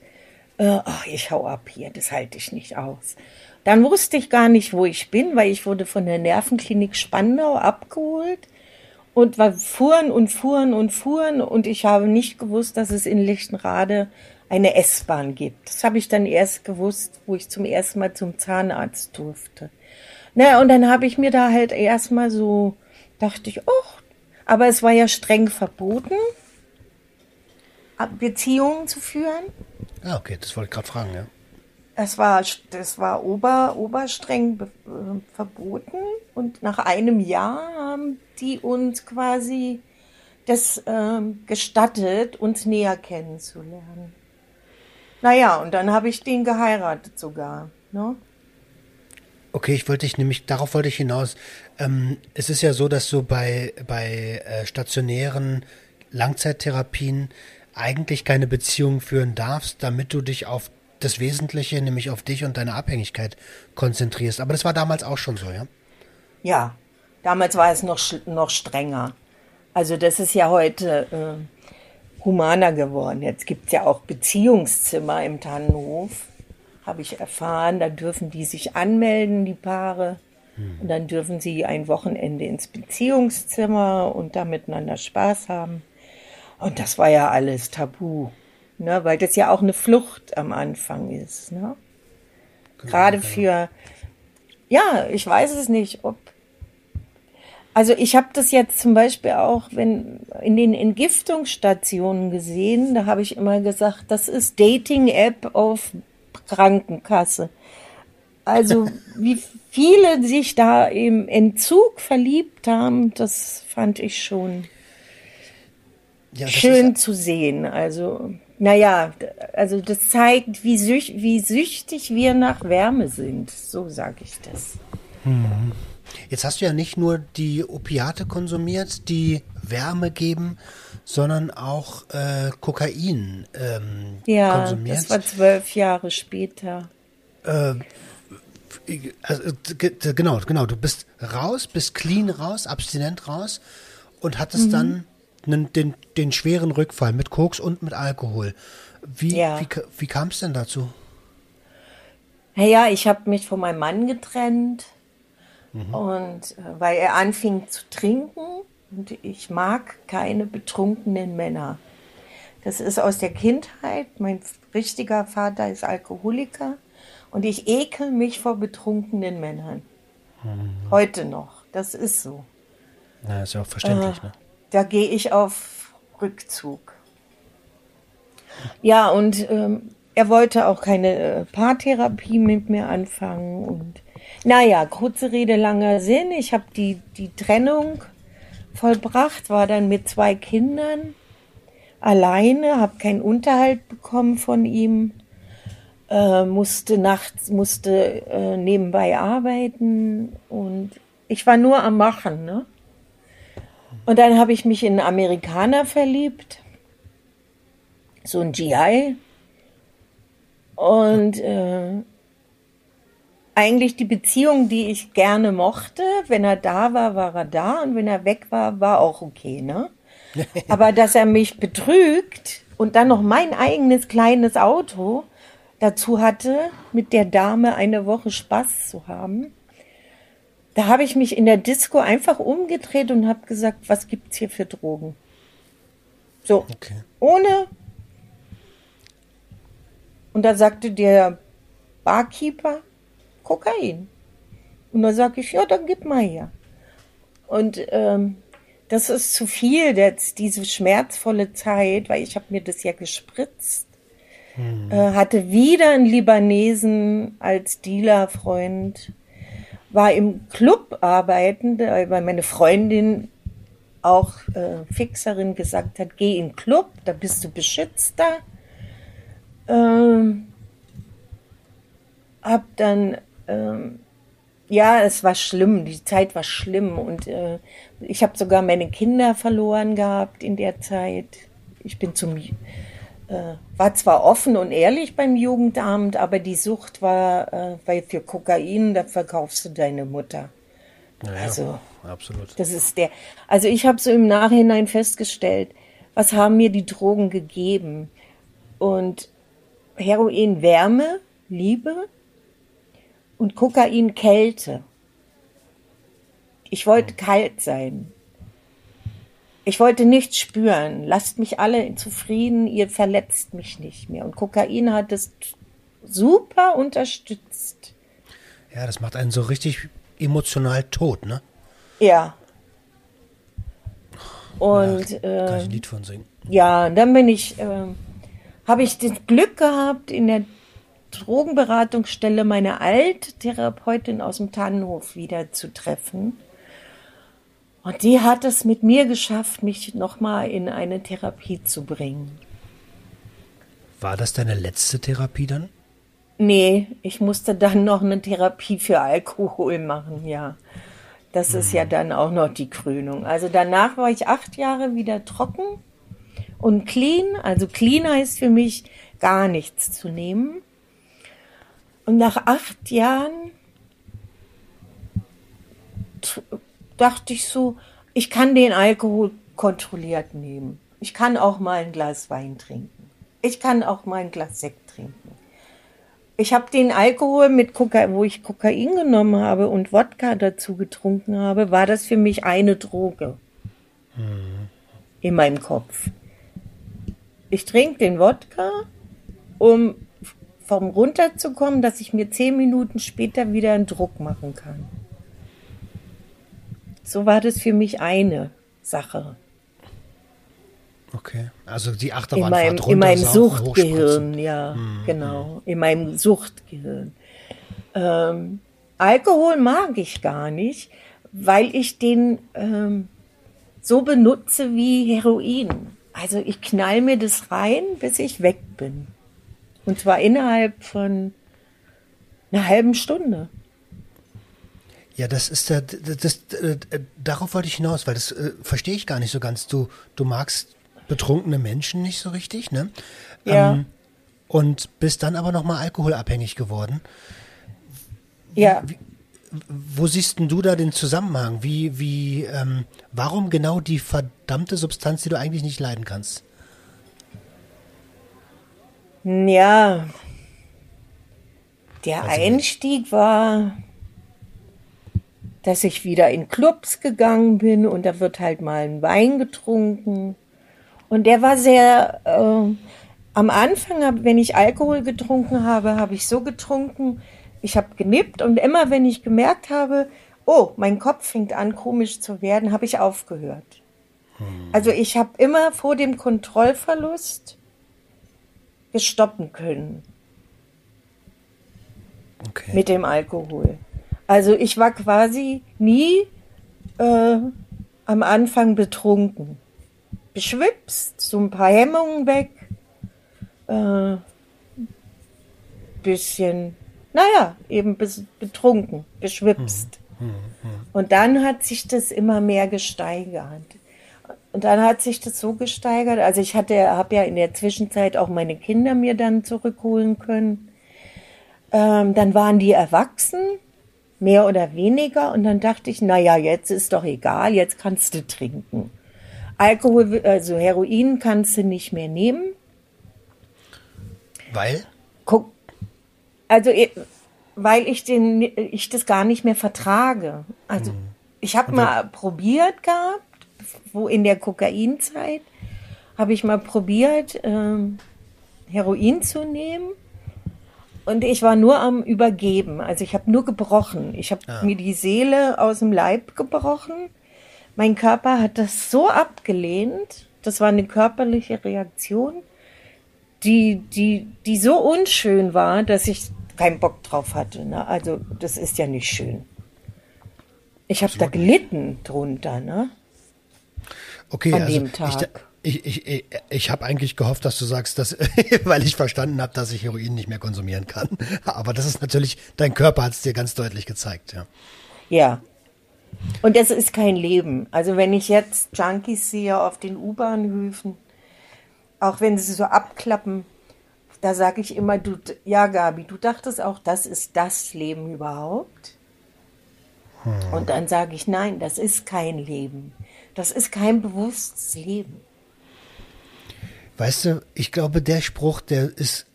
äh, ach, ich hau ab hier, das halte ich nicht aus. Dann wusste ich gar nicht, wo ich bin, weil ich wurde von der Nervenklinik Spandau abgeholt und wir fuhren und fuhren und fuhren und ich habe nicht gewusst, dass es in Lichtenrade eine S-Bahn gibt. Das habe ich dann erst gewusst, wo ich zum ersten Mal zum Zahnarzt durfte. Naja, und dann habe ich mir da halt erstmal so, dachte ich, oh, aber es war ja streng verboten, Beziehungen zu führen. Ah, okay, das wollte ich gerade fragen, ja. Es war, das war ober, oberstreng be- äh, verboten und nach einem Jahr haben die uns quasi das ähm, gestattet, uns näher kennenzulernen. Naja, und dann habe ich den geheiratet sogar. Ne? Okay, ich wollte dich nämlich, darauf wollte ich hinaus. Ähm, es ist ja so, dass du bei, bei äh, stationären Langzeittherapien eigentlich keine Beziehung führen darfst, damit du dich auf das Wesentliche, nämlich auf dich und deine Abhängigkeit konzentrierst. Aber das war damals auch schon so, ja? Ja, damals war es noch, noch strenger. Also das ist ja heute äh, humaner geworden. Jetzt gibt's ja auch Beziehungszimmer im Tannenhof, habe ich erfahren. Da dürfen die sich anmelden, die Paare. Und dann dürfen sie ein Wochenende ins Beziehungszimmer und da miteinander Spaß haben. Und das war ja alles tabu, ne? weil das ja auch eine Flucht am Anfang ist. Ne? Gerade für, ja, ich weiß es nicht, ob. Also ich habe das jetzt zum Beispiel auch, wenn in den Entgiftungsstationen gesehen, da habe ich immer gesagt, das ist Dating-App auf Krankenkasse. Also wie viele sich da im Entzug verliebt haben, das fand ich schon ja schön Ist, zu sehen. Also, naja, also das zeigt, wie, süch, wie süchtig wir nach Wärme sind. So sage ich das. jetzt hast du ja nicht nur die Opiate konsumiert, die Wärme geben, sondern auch äh, Kokain ähm, Ja, konsumiert. das war zwölf Jahre später. Also, ge- ge- genau, genau. Du bist raus, bist clean raus, abstinent raus und hattest dann nen, den, den schweren Rückfall mit Koks und mit Alkohol. Wie, Ja. wie, wie kam es denn dazu? Naja, ich habe mich von meinem Mann getrennt und äh, weil er anfing zu trinken und ich mag keine betrunkenen Männer. Das ist aus der Kindheit. Mein richtiger Vater ist Alkoholiker und ich ekel mich vor betrunkenen Männern. Heute noch. Das ist so. Na, ist ja auch verständlich, ne? Da gehe ich auf Rückzug. Ja, und ähm, er wollte auch keine äh, Paartherapie mit mir anfangen. Und naja, kurze Rede, langer Sinn. Ich habe die, die Trennung vollbracht, war dann mit zwei Kindern alleine, habe keinen Unterhalt bekommen von ihm, äh, musste nachts, musste äh, nebenbei arbeiten und ich war nur am Machen, ne? Und dann habe ich mich in einen Amerikaner verliebt, so ein GI. Und äh, eigentlich die Beziehung, die ich gerne mochte, wenn er da war, war er da und wenn er weg war, war auch okay, ne? Aber dass er mich betrügt und dann noch mein eigenes kleines Auto dazu hatte, mit der Dame eine Woche Spaß zu haben, da habe ich mich in der Disco einfach umgedreht und habe gesagt, was gibt's hier für Drogen? So, Okay. ohne. Und da sagte der Barkeeper Kokain. Und da sage ich, ja, dann gib mal her. Und ähm, das ist zu viel, jetzt diese schmerzvolle Zeit, weil ich habe mir das ja gespritzt. Äh, hatte wieder einen Libanesen als Dealerfreund, war im Club arbeiten, äh, weil meine Freundin auch äh, Fixerin gesagt hat, geh in den Club, da bist du beschützter. Ähm, hab dann, ähm, ja, es war schlimm, die Zeit war schlimm und äh, ich habe sogar meine Kinder verloren gehabt in der Zeit. Ich bin zum, äh, war zwar offen und ehrlich beim Jugendamt, aber die Sucht war, äh, weil für Kokain, da verkaufst du deine Mutter. Naja, Also- absolut. Das ist der. Also ich habe so im Nachhinein festgestellt, was haben mir die Drogen gegeben? Und Heroin Wärme, Liebe und Kokain Kälte. Ich wollte kalt sein. Ich wollte nichts spüren. Lasst mich alle zufrieden, ihr verletzt mich nicht mehr. Und Kokain hat es super unterstützt. Ja, das macht einen so richtig emotional tot, ne? Ja. Und Kann äh, ich ein Lied von singen. Ja, und dann bin ich, äh, habe ich das Glück gehabt, in der Drogenberatungsstelle meine Alttherapeutin aus dem Tannenhof wieder zu treffen. Und die hat es mit mir geschafft, mich nochmal in eine Therapie zu bringen. War das deine letzte Therapie dann? Nee, ich musste dann noch eine Therapie für Alkohol machen, ja. Das ist ja dann auch noch die Krönung. Also danach war ich acht Jahre wieder trocken und clean. Also clean heißt für mich gar nichts zu nehmen. Und nach acht Jahren dachte ich so, ich kann den Alkohol kontrolliert nehmen. Ich kann auch mal ein Glas Wein trinken. Ich kann auch mal ein Glas Sekt trinken. Ich habe den Alkohol mit Kokain, wo ich Kokain genommen habe und Wodka dazu getrunken habe, war das für mich eine Droge in meinem Kopf. Ich trinke den Wodka, um vom runterzukommen, dass ich mir zehn Minuten später wieder einen Druck machen kann. So war das für mich eine Sache Okay. Also die in Achterbahnfahrt meinem, runter, in meinem Suchtgehirn, ja, genau, in meinem Suchtgehirn. Ähm, Alkohol mag ich gar nicht, weil ich den ähm, so benutze wie Heroin. Also ich knall mir das rein, bis ich weg bin. Und zwar innerhalb von einer halben Stunde. Ja, das ist der, das, das, äh, darauf wollte ich hinaus, weil das äh, verstehe ich gar nicht so ganz. Du, du magst betrunkene Menschen nicht so richtig, ne? Ja. und bist dann aber nochmal alkoholabhängig geworden. Ja, Wo siehst denn du da den Zusammenhang? Wie, wie, ähm, warum genau die verdammte Substanz, die du eigentlich nicht leiden kannst? Ja, der Also- Einstieg war, dass ich wieder in Clubs gegangen bin und da wird halt mal ein Wein getrunken. Und der war sehr, äh, am Anfang, wenn ich Alkohol getrunken habe, habe ich so getrunken, ich habe genippt und immer wenn ich gemerkt habe, oh, mein Kopf fängt an komisch zu werden, habe ich aufgehört. Also ich habe immer vor dem Kontrollverlust gestoppen können Okay. mit dem Alkohol. Also ich war quasi nie äh, am Anfang betrunken. Beschwipst, so ein paar Hemmungen weg, äh, bisschen, naja, eben betrunken, beschwipst. Und dann hat sich das immer mehr gesteigert. Und dann hat sich das so gesteigert. Also ich hatte, habe ja in der Zwischenzeit auch meine Kinder mir dann zurückholen können. Ähm, dann waren die erwachsen, mehr oder weniger. Und dann dachte ich, na ja, jetzt ist doch egal, jetzt kannst du trinken. Alkohol, also Heroin kannst du nicht mehr nehmen. Weil? Guck, also eh, weil ich den, ich das gar nicht mehr vertrage. Also mhm. ich habe mal probiert gehabt, wo in der Kokainzeit habe ich mal probiert, ähm, Heroin zu nehmen. Und ich war nur am Übergeben. Also ich habe nur gebrochen. Ich habe ja. mir die Seele aus dem Leib gebrochen. Mein Körper hat das so abgelehnt. Das war eine körperliche Reaktion, die, die, die so unschön war, dass ich keinen Bock drauf hatte. Ne? Also das ist ja nicht schön. Ich habe da gelitten drunter, ne? Okay, An also dem Tag. Ich, ich, ich, ich habe eigentlich gehofft, dass du sagst, dass, weil ich verstanden habe, dass ich Heroin nicht mehr konsumieren kann. Aber das ist natürlich, dein Körper hat es dir ganz deutlich gezeigt, ja. Ja. Und das ist kein Leben. Also wenn ich jetzt Junkies sehe auf den U-Bahnhöfen, auch wenn sie so abklappen, da sage ich immer, du, ja, Gabi, du dachtest auch, das ist das Leben überhaupt? Hm. Und dann sage ich, nein, das ist kein Leben. Das ist kein bewusstes Leben. Weißt du, ich glaube, der Spruch, der ist,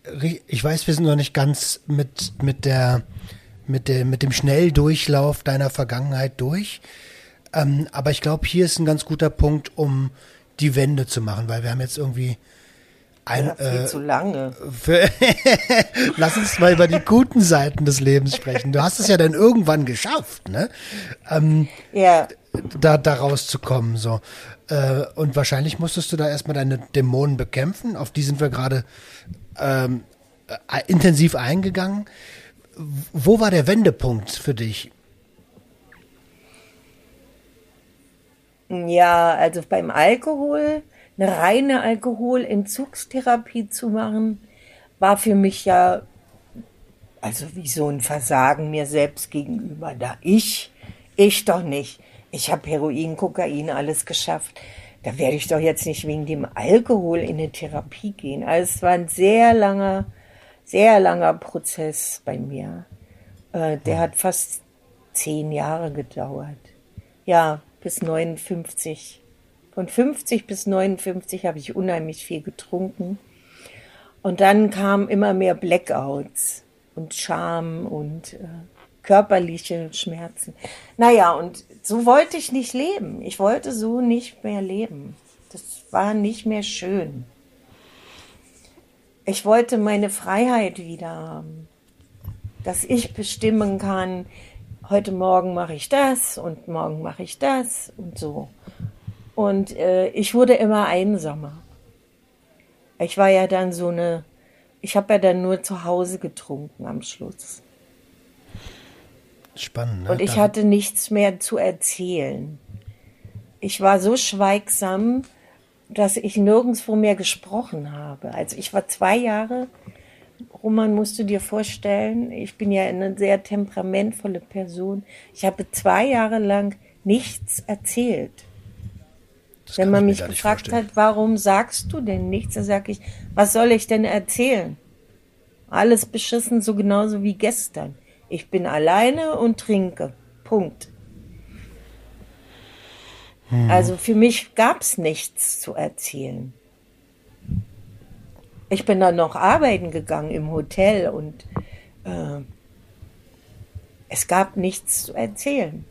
ich weiß, wir sind noch nicht ganz mit, mit der, mit der, mit dem Schnelldurchlauf deiner Vergangenheit durch. Ähm, aber ich glaube, hier ist ein ganz guter Punkt, um die Wende zu machen, weil wir haben jetzt irgendwie ein, ja, viel äh, zu lange. Für, Lass uns mal über die guten Seiten des Lebens sprechen. Du hast es ja dann irgendwann geschafft, ne? Ähm, ja. Da, da rauszukommen, so. Äh, und wahrscheinlich musstest du da erstmal deine Dämonen bekämpfen. Auf die sind wir gerade ähm, äh, intensiv eingegangen. Wo war der Wendepunkt für dich? Ja, also beim Alkohol eine reine Alkoholentzugstherapie zu machen, war für mich ja also wie so ein Versagen mir selbst gegenüber. Da ich, ich doch nicht. Ich habe Heroin, Kokain, alles geschafft. Da werde ich doch jetzt nicht wegen dem Alkohol in eine Therapie gehen. Also es war ein sehr langer, sehr langer Prozess bei mir. Äh, der hat fast zehn Jahre gedauert. Ja, bis 59 von 50 bis 59 habe ich unheimlich viel getrunken. Und dann kamen immer mehr Blackouts und Scham und äh, körperliche Schmerzen. Naja, und so wollte ich nicht leben. Ich wollte so nicht mehr leben. Das war nicht mehr schön. Ich wollte meine Freiheit wieder haben. Dass ich bestimmen kann, heute Morgen mache ich das und morgen mache ich das und so. Und äh, ich wurde immer einsamer. Ich war ja dann so eine, ich habe ja dann nur zu Hause getrunken am Schluss. Spannend. Ne? Und ich hatte nichts mehr zu erzählen. Ich war so schweigsam, dass ich nirgendwo mehr gesprochen habe. Also ich war zwei Jahre, Roman musst du dir vorstellen, ich bin ja eine sehr temperamentvolle Person. Ich habe zwei Jahre lang nichts erzählt. Das Wenn man mich gefragt hat, warum sagst du denn nichts, dann sage ich, was soll ich denn erzählen? Alles beschissen, so genauso wie gestern. Ich bin alleine und trinke. Punkt. Hm. Also für mich gab es nichts zu erzählen. Ich bin dann noch arbeiten gegangen im Hotel und äh, es gab nichts zu erzählen.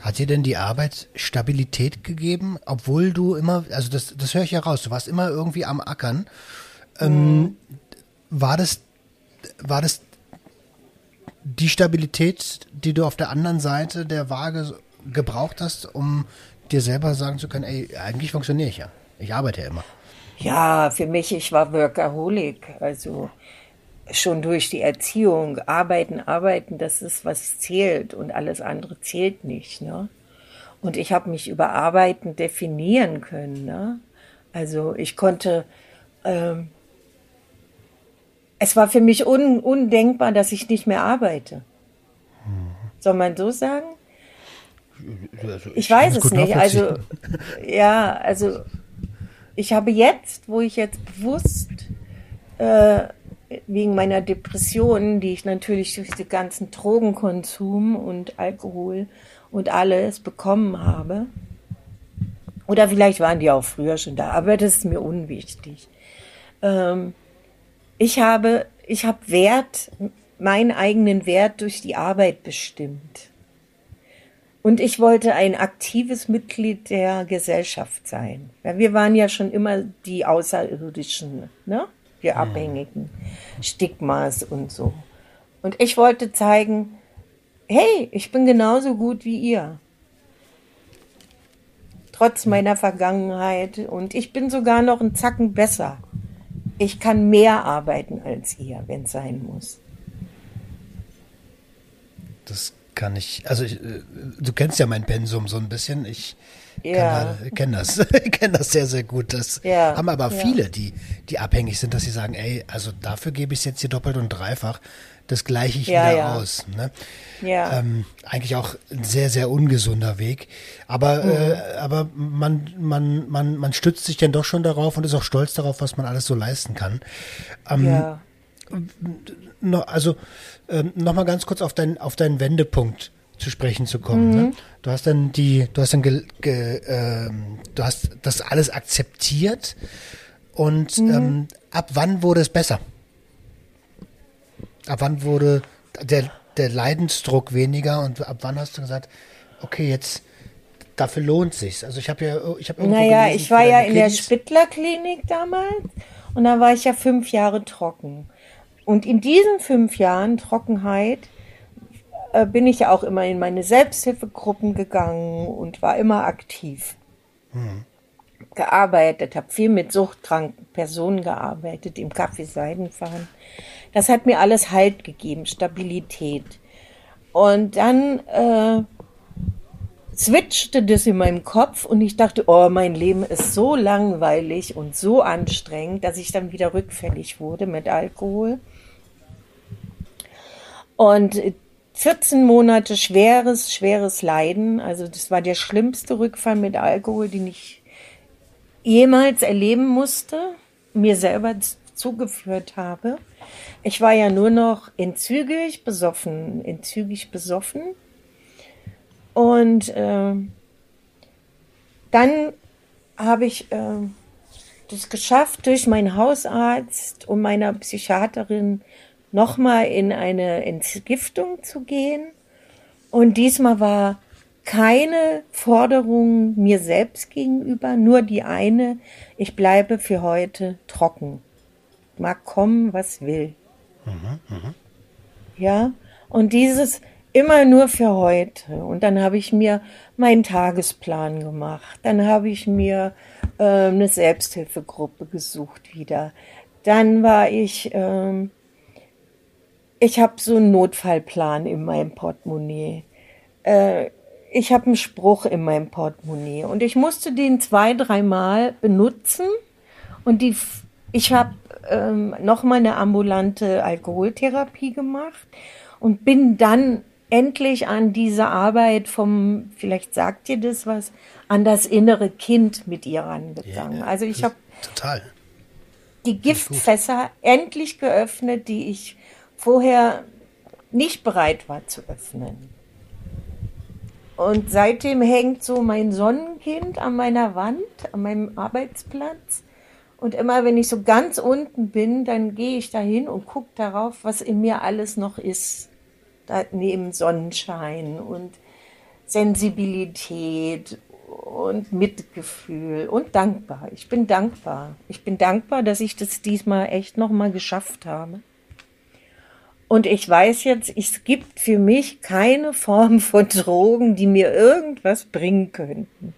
Hat dir denn die Arbeit Stabilität gegeben, obwohl du immer, also das, das höre ich ja raus, du warst immer irgendwie am Ackern. Ähm, mhm. War das, war das die Stabilität, die du auf der anderen Seite der Waage gebraucht hast, um dir selber sagen zu können, ey, eigentlich funktioniere ich ja. Ich arbeite ja immer. Ja, für mich, ich war Workaholic. Also schon durch die Erziehung, arbeiten, arbeiten, das ist, was zählt und alles andere zählt nicht. Ne? Und ich habe mich über Arbeiten definieren können. Ne? Also ich konnte, ähm, es war für mich un, undenkbar, dass ich nicht mehr arbeite. Soll man so sagen? Also ich, ich weiß es nicht. Also ja, also ich habe jetzt, wo ich jetzt bewusst äh, wegen meiner Depressionen, die ich natürlich durch den ganzen Drogenkonsum und Alkohol und alles bekommen habe. Oder vielleicht waren die auch früher schon da, aber das ist mir unwichtig. Ähm, ich habe, ich habe Wert meinen eigenen Wert durch die Arbeit bestimmt. Und ich wollte ein aktives Mitglied der Gesellschaft sein. Ja, wir waren ja schon immer die Außerirdischen, ne? Wir Abhängigen, Stigmas und so. Und ich wollte zeigen, hey, ich bin genauso gut wie ihr. Trotz meiner Vergangenheit. Und ich bin sogar noch einen Zacken besser. Ich kann mehr arbeiten als ihr, wenn es sein muss. Das kann ich, also ich, äh, du kennst ja mein Pensum so ein bisschen. Ich ja. kenne das, kenne das sehr, sehr gut. Das ja. haben aber ja. viele, die, die abhängig sind, dass sie sagen, ey, also dafür gebe ich es jetzt hier doppelt und dreifach. Das gleiche ich ja, wieder aus. Ne? Ja. Ähm, eigentlich auch ein sehr, sehr ungesunder Weg. Aber, mhm. äh, aber man, man, man, man stützt sich dann doch schon darauf und ist auch stolz darauf, was man alles so leisten kann. Ähm, ja. No, also ähm, nochmal ganz kurz auf, dein, auf deinen Wendepunkt zu sprechen zu kommen. Ne? Mhm. Ne? Du hast dann die, du hast dann ge, ge, äh, du hast das alles akzeptiert und mhm. ähm, ab wann wurde es besser? Ab wann wurde der, der Leidensdruck weniger und ab wann hast du gesagt, okay, jetzt dafür lohnt sich's. Also ich habe ja, ich habe Naja, gelesen, ich war ja in der Spittler-Klinik damals und da war ich ja fünf Jahre trocken. Und in diesen fünf Jahren Trockenheit äh, bin ich ja auch immer in meine Selbsthilfegruppen gegangen und war immer aktiv. Hm. Gearbeitet, habe viel mit suchtkranken Personen gearbeitet, im Café Seidenfahren. Das hat mir alles Halt gegeben, Stabilität. Und dann äh, switchte das in meinem Kopf und ich dachte, oh, mein Leben ist so langweilig und so anstrengend, dass ich dann wieder rückfällig wurde mit Alkohol. Und 14 Monate schweres, schweres Leiden. Also das war der schlimmste Rückfall mit Alkohol, den ich jemals erleben musste, mir selber zugeführt habe. Ich war ja nur noch entzügig besoffen, entzügig besoffen. Und äh, dann habe ich äh, das geschafft, durch meinen Hausarzt und meiner Psychiaterin nochmal in eine Entgiftung zu gehen. Und diesmal war keine Forderung mir selbst gegenüber, nur die eine, ich bleibe für heute trocken. Mag kommen, was will. Mhm, mh. Ja, und dieses immer nur für heute. Und dann habe ich mir meinen Tagesplan gemacht. Dann habe ich mir äh, eine Selbsthilfegruppe gesucht wieder. Dann war ich ähm, ich habe so einen Notfallplan in meinem Portemonnaie. Äh, ich habe einen Spruch in meinem Portemonnaie und ich musste den zwei, dreimal benutzen und die, ich habe ähm, noch mal eine ambulante Alkoholtherapie gemacht und bin dann endlich an diese Arbeit vom, vielleicht sagt ihr das was, an das innere Kind mit ihr rangegangen. Ja, also ich habe die Giftfässer endlich geöffnet, die ich vorher nicht bereit war zu öffnen. Und seitdem hängt so mein Sonnenkind an meiner Wand, an meinem Arbeitsplatz. Und immer wenn ich so ganz unten bin, dann gehe ich dahin und gucke darauf, was in mir alles noch ist. Da neben Sonnenschein und Sensibilität und Mitgefühl und dankbar. Ich bin dankbar. Ich bin dankbar, dass ich das diesmal echt nochmal geschafft habe. Und ich weiß jetzt, es gibt für mich keine Form von Drogen, die mir irgendwas bringen könnten.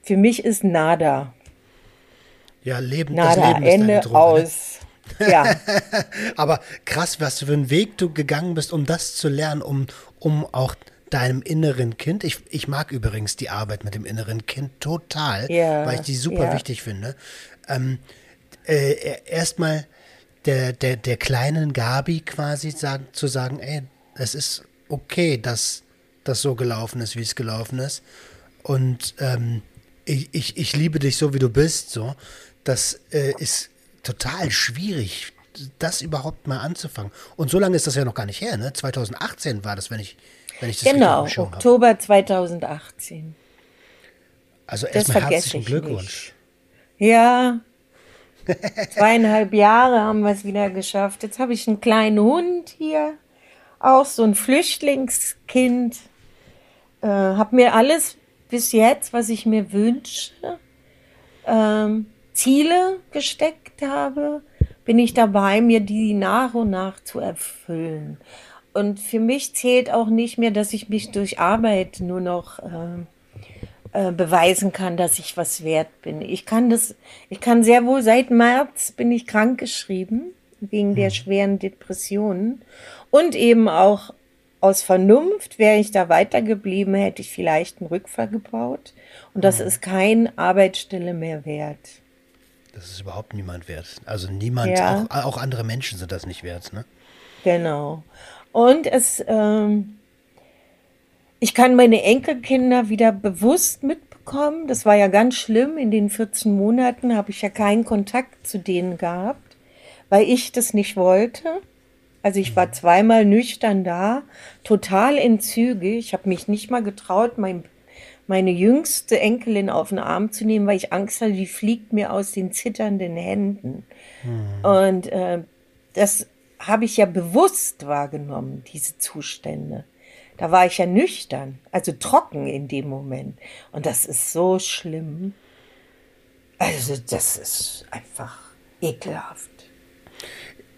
Für mich ist nada. Ja, Leben, nada, das Leben ist Ende Droge, ne? aus. Ne? Ja. Aber krass, was für einen Weg du gegangen bist, um das zu lernen, um, um auch deinem inneren Kind. Ich, ich mag übrigens die Arbeit mit dem inneren Kind total, ja, weil ich die super ja. wichtig finde. Ähm, äh, erstmal der, der, der kleinen Gabi quasi sagen, zu sagen, ey, es ist okay, dass das so gelaufen ist, wie es gelaufen ist. Und ähm, ich, ich, ich liebe dich so, wie du bist. So, das äh, ist total schwierig, das überhaupt mal anzufangen. Und so lange ist das ja noch gar nicht her, ne? 2018 war das, wenn ich, wenn ich das Genau, Oktober habe. 2018. Also erstmal herzlichen Glückwunsch. Nicht. Ja, Zweieinhalb Jahre haben wir es wieder geschafft. Jetzt habe ich einen kleinen Hund hier. auch so ein Flüchtlingskind. Äh, habe mir alles bis jetzt, was ich mir wünsche, ähm, Ziele gesteckt habe, bin ich dabei, mir die nach und nach zu erfüllen. Und für mich zählt auch nicht mehr, dass ich mich durch Arbeit nur noch äh, äh, beweisen kann, dass ich was wert bin. Ich kann das, ich kann sehr wohl, seit März bin ich krankgeschrieben wegen der mhm. schweren Depressionen und eben auch aus Vernunft, wäre ich da weitergeblieben, hätte ich vielleicht einen Rückfall gebaut. Und das mhm. ist kein Arbeitsstelle mehr wert. Das ist überhaupt niemand wert. Also niemand, ja. auch, auch, andere Menschen sind das nicht wert, ne? Genau. Und es, ähm, ich kann meine Enkelkinder wieder bewusst mitbekommen. Das war ja ganz schlimm. In den 14 Monaten habe ich ja keinen Kontakt zu denen gehabt, weil ich das nicht wollte. Also ich war zweimal nüchtern da, total in Züge. Ich habe mich nicht mal getraut, mein, meine jüngste Enkelin auf den Arm zu nehmen, weil ich Angst hatte, die fliegt mir aus den zitternden Händen. Mhm. Und äh, das habe ich ja bewusst wahrgenommen, diese Zustände. Da war ich ja nüchtern, also trocken in dem Moment. Und das ist so schlimm. Also das ist einfach ekelhaft.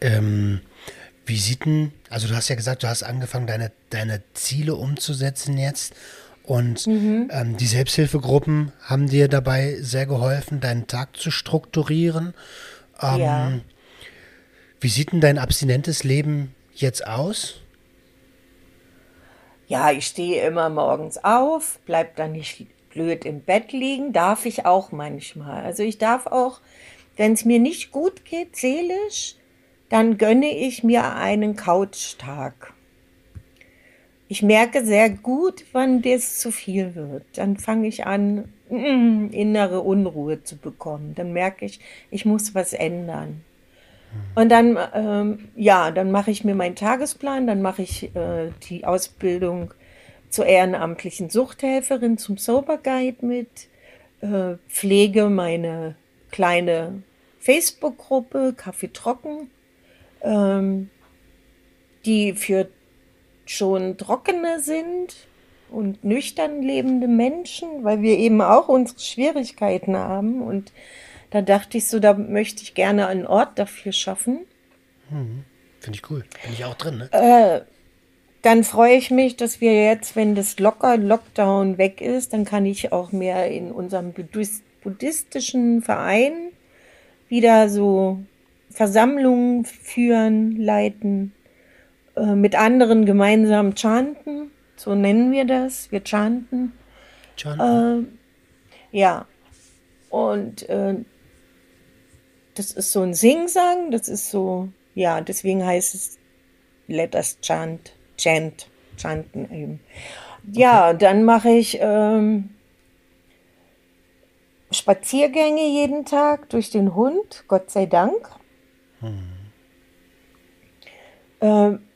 Ähm, wie sieht denn, also du hast ja gesagt, du hast angefangen, deine, deine Ziele umzusetzen jetzt. Und mhm. ähm, die Selbsthilfegruppen haben dir dabei sehr geholfen, deinen Tag zu strukturieren. Ähm, ja. Wie sieht denn dein abstinentes Leben jetzt aus? Ja, ich stehe immer morgens auf, bleib dann nicht blöd im Bett liegen, darf ich auch manchmal. Also ich darf auch, wenn es mir nicht gut geht, seelisch, dann gönne ich mir einen Couchtag. Ich merke sehr gut, wann das zu viel wird. Dann fange ich an, innere Unruhe zu bekommen. Dann merke ich, ich muss was ändern. Und dann, ähm, ja, dann mache ich mir meinen Tagesplan, dann mache ich äh, die Ausbildung zur ehrenamtlichen Suchthelferin zum Sober Guide mit, äh, pflege meine kleine Facebook-Gruppe Kaffee Trocken, ähm, die für schon Trockene sind und nüchtern lebende Menschen, weil wir eben auch unsere Schwierigkeiten haben und da dachte ich so, da möchte ich gerne einen Ort dafür schaffen. Hm, Finde ich cool. Bin ich auch drin, ne? Äh, dann freue ich mich, dass wir jetzt, wenn das locker Lockdown weg ist, dann kann ich auch mehr in unserem buddhistischen Verein wieder so Versammlungen führen, leiten, äh, mit anderen gemeinsam chanten. So nennen wir das. Wir chanten. Chanten. Äh, ja. Und äh, das ist so ein Singsang, das ist so, ja, deswegen heißt es Let us chant, chant, chanten eben. Ja, okay. dann mache ich ähm, Spaziergänge jeden Tag durch den Hund, Gott sei Dank. Hm. Ähm,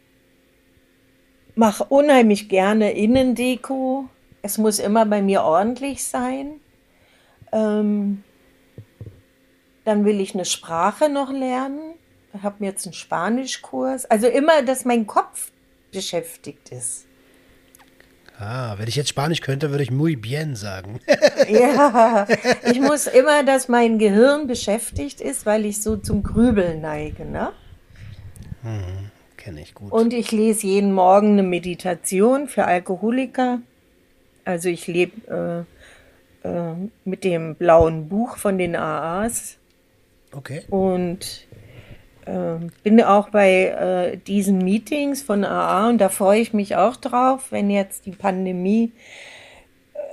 mache unheimlich gerne Innendeko. Es muss immer bei mir ordentlich sein. Ähm, dann will ich eine Sprache noch lernen. Ich habe mir jetzt einen Spanischkurs. Also immer, dass mein Kopf beschäftigt ist. Ah, wenn ich jetzt Spanisch könnte, würde ich muy bien sagen. ja, ich muss immer, dass mein Gehirn beschäftigt ist, weil ich so zum Grübeln neige, ne? Hm, Kenne ich gut. Und ich lese jeden Morgen eine Meditation für Alkoholiker. Also ich lebe äh, äh, mit dem blauen Buch von den AAs Okay. Und äh, bin auch bei äh, diesen Meetings von AA und da freue ich mich auch drauf, wenn jetzt die Pandemie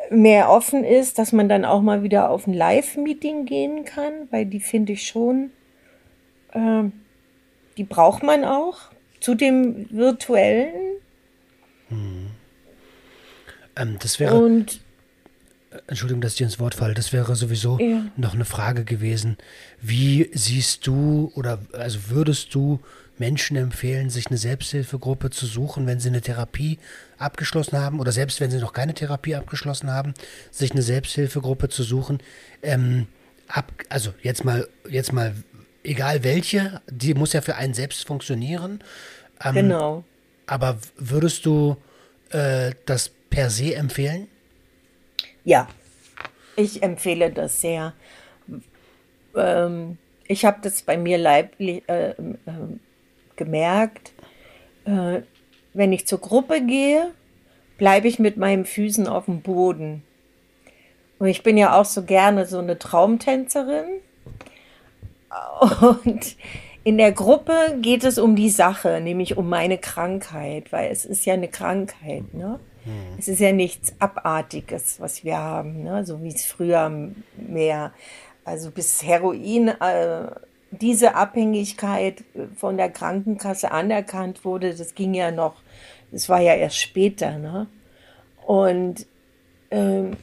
äh, mehr offen ist, dass man dann auch mal wieder auf ein Live-Meeting gehen kann, weil die finde ich schon, äh, die braucht man auch zu dem virtuellen. Hm. Ähm, das wäre. Und Entschuldigung, dass ich ins Wort falle, das wäre sowieso ja. noch eine Frage gewesen. Wie siehst du oder also würdest du Menschen empfehlen, sich eine Selbsthilfegruppe zu suchen, wenn sie eine Therapie abgeschlossen haben oder selbst wenn sie noch keine Therapie abgeschlossen haben, sich eine Selbsthilfegruppe zu suchen? Ähm, ab, also jetzt mal, jetzt mal, egal welche, die muss ja für einen selbst funktionieren. Ähm, genau. Aber würdest du äh, das per se empfehlen? Ja, ich empfehle das sehr. Ähm, ich habe das bei mir leiblich äh, äh, gemerkt. Äh, wenn ich zur Gruppe gehe, bleibe ich mit meinen Füßen auf dem Boden. Und ich bin ja auch so gerne so eine Traumtänzerin. Und in der Gruppe geht es um die Sache, nämlich um meine Krankheit, weil es ist ja eine Krankheit. Ne? Es ist ja nichts Abartiges, was wir haben, ne? so wie es früher mehr, also bis Heroin, äh, diese Abhängigkeit von der Krankenkasse anerkannt wurde, das ging ja noch, das war ja erst später. Ne? Und ähm,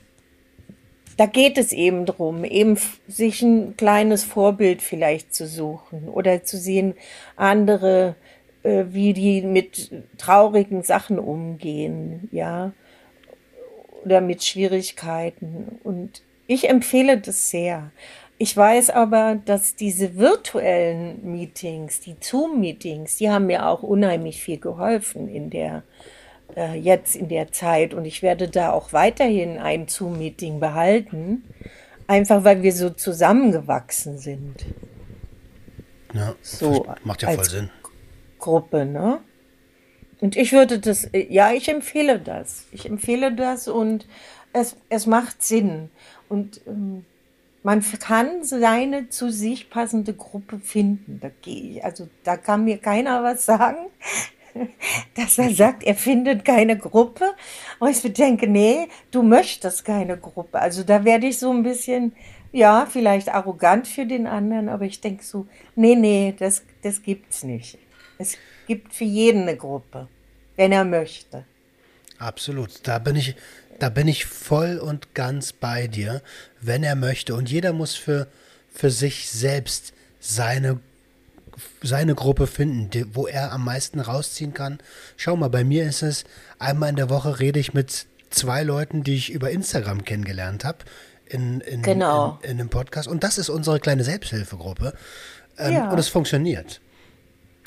da geht es eben drum, eben sich ein kleines Vorbild vielleicht zu suchen oder zu sehen, andere, äh, wie die mit traurigen Sachen umgehen, ja, oder mit Schwierigkeiten. Und ich empfehle das sehr. Ich weiß aber, dass diese virtuellen Meetings, die Zoom-Meetings, die haben mir auch unheimlich viel geholfen in der äh, jetzt in der Zeit. Und ich werde da auch weiterhin ein Zoom-Meeting behalten, einfach weil wir so zusammengewachsen sind. Ja, so macht ja voll Sinn. Gruppe, ne? Und ich würde das, äh, ja, ich empfehle das. Ich empfehle das und es, es macht Sinn. Und ähm, man kann seine zu sich passende Gruppe finden. Da gehe ich, also da kann mir keiner was sagen. Dass er sagt, er findet keine Gruppe. Und ich denke, nee, du möchtest keine Gruppe. Also da werde ich so ein bisschen, ja, vielleicht arrogant für den anderen, aber ich denke so, nee, nee, das, das gibt's nicht. Es gibt für jeden eine Gruppe, wenn er möchte. Absolut. Da bin ich, da bin ich voll und ganz bei dir, wenn er möchte. Und jeder muss für, für sich selbst seine seine Gruppe finden, die, wo er am meisten rausziehen kann. Schau mal, bei mir ist es, einmal in der Woche rede ich mit zwei Leuten, die ich über Instagram kennengelernt habe, in, in, genau. in, in, einem Podcast. Und das ist unsere kleine Selbsthilfegruppe. Ähm, ja. Und es funktioniert.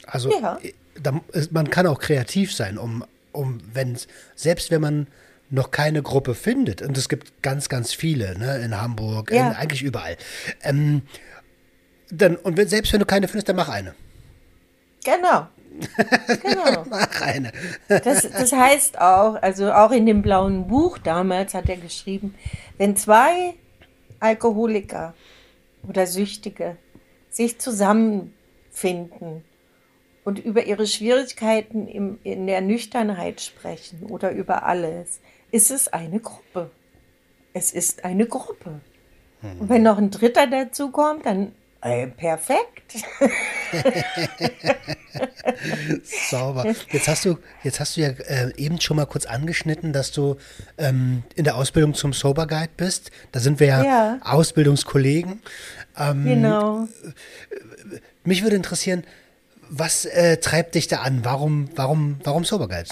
Also ja. Äh, da, man kann auch kreativ sein, um, um wenn selbst wenn man noch keine Gruppe findet, und es gibt ganz, ganz viele, ne, in Hamburg, ja. in, eigentlich überall. Ähm, dann, und wenn, selbst wenn du keine findest, dann mach eine. Genau. Genau. mach eine. das, das heißt auch, also auch in dem blauen Buch damals hat er geschrieben, wenn zwei Alkoholiker oder Süchtige sich zusammenfinden und über ihre Schwierigkeiten im, in der Nüchternheit sprechen oder über alles, ist es eine Gruppe. Es ist eine Gruppe. Und wenn noch ein Dritter dazu kommt, dann äh, perfekt. Sauber. Jetzt hast du, jetzt hast du ja äh, eben schon mal kurz angeschnitten, dass du ähm, in der Ausbildung zum Sober Guide bist. Da sind wir ja, ja. Ausbildungskollegen. Ähm, genau. Mich würde interessieren, was äh, treibt dich da an? Warum, warum, warum Sober Guide?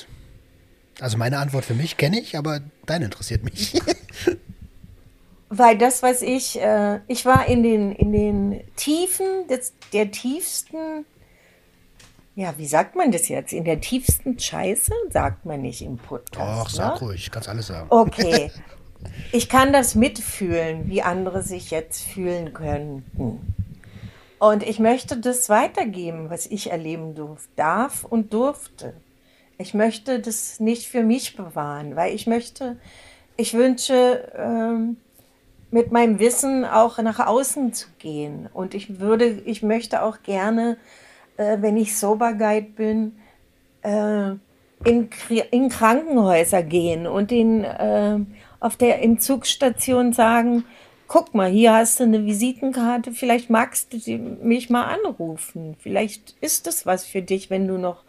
Also meine Antwort für mich kenne ich, aber deine interessiert mich. Weil das, was ich, äh, ich war in den, in den Tiefen des, der tiefsten, ja, wie sagt man das jetzt? In der tiefsten Scheiße, sagt man nicht im Podcast. Ach, sag ne? ruhig, kannst alles sagen. Okay. Ich kann das mitfühlen, wie andere sich jetzt fühlen könnten. Und ich möchte das weitergeben, was ich erleben durf, darf und durfte. Ich möchte das nicht für mich bewahren, weil ich möchte, ich wünsche, ähm, mit meinem Wissen auch nach außen zu gehen. Und ich würde, ich möchte auch gerne, äh, wenn ich Sober Guide bin, äh, in, in Krankenhäuser gehen und in, äh, auf der in Zugstation sagen, guck mal, hier hast du eine Visitenkarte, vielleicht magst du mich mal anrufen. Vielleicht ist das was für dich, wenn du noch,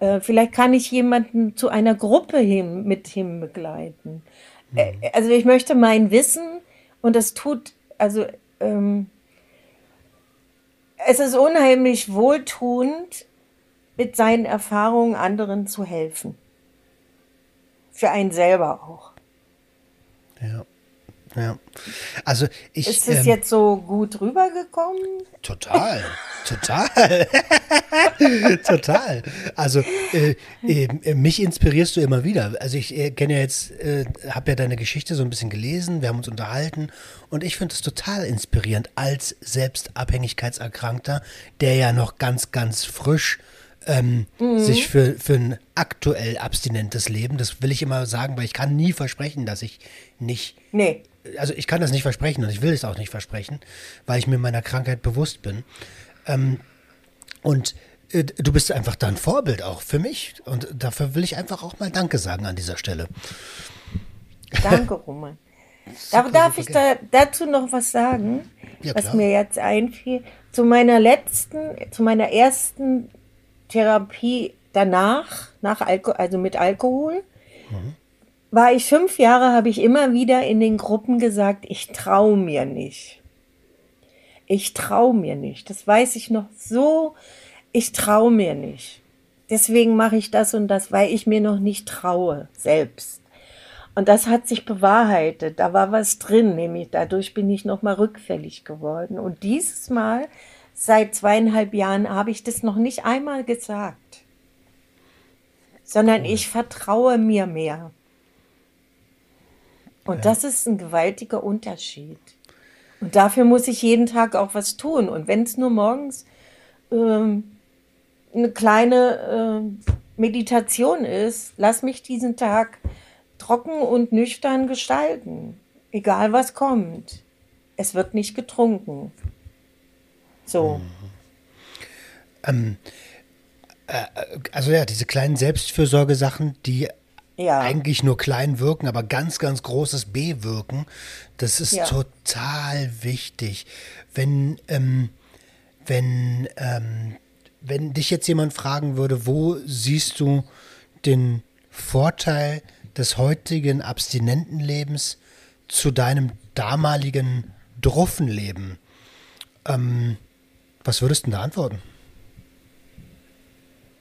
äh, vielleicht kann ich jemanden zu einer Gruppe hin, mit hin begleiten. Mhm. Äh, also ich möchte mein Wissen und es tut, also ähm, es ist unheimlich wohltuend, mit seinen Erfahrungen anderen zu helfen. Für einen selber auch. Ja. Ja. Also ich. Ist es ähm, jetzt so gut rübergekommen? Total. Total. Total. Also äh, äh, mich inspirierst du immer wieder. Also ich äh, kenne ja jetzt, äh, habe ja deine Geschichte so ein bisschen gelesen, wir haben uns unterhalten und ich finde es total inspirierend als Selbstabhängigkeitserkrankter, der ja noch ganz, ganz frisch ähm, mhm. sich für, für ein aktuell abstinentes Leben, das will ich immer sagen, weil ich kann nie versprechen, dass ich nicht nee also ich kann das nicht versprechen und ich will es auch nicht versprechen, weil ich mir meiner Krankheit bewusst bin. Ähm, und äh, du bist einfach da ein Vorbild auch für mich. Und dafür will ich einfach auch mal Danke sagen an dieser Stelle. Danke, Roman. super, darf super ich da, dazu noch was sagen, ja, was mir jetzt einfiel? Zu meiner letzten, zu meiner ersten Therapie danach, nach Alko also mit Alkohol, mhm war ich fünf Jahre, habe ich immer wieder in den Gruppen gesagt, ich traue mir nicht. Ich traue mir nicht. Das weiß ich noch so. Ich traue mir nicht. Deswegen mache ich das und das, weil ich mir noch nicht traue selbst. Und das hat sich bewahrheitet. Da war was drin, nämlich dadurch bin ich noch mal rückfällig geworden. Und dieses Mal, seit zweieinhalb Jahren, habe ich das noch nicht einmal gesagt, sondern ich vertraue mir mehr. Und ja. das ist ein gewaltiger Unterschied. Und dafür muss ich jeden Tag auch was tun. Und wenn es nur morgens ähm, eine kleine äh, Meditation ist, lass mich diesen Tag trocken und nüchtern gestalten. Egal was kommt. Es wird nicht getrunken. So. Mhm. Ähm, äh, also ja, diese kleinen Selbstfürsorgesachen, die ja. eigentlich nur klein wirken, aber ganz, ganz großes B wirken. Das ist ja. total wichtig. Wenn, ähm, wenn, ähm, wenn dich jetzt jemand fragen würde, wo siehst du den Vorteil des heutigen Abstinentenlebens zu deinem damaligen Druffenleben? Ähm, was würdest du da antworten?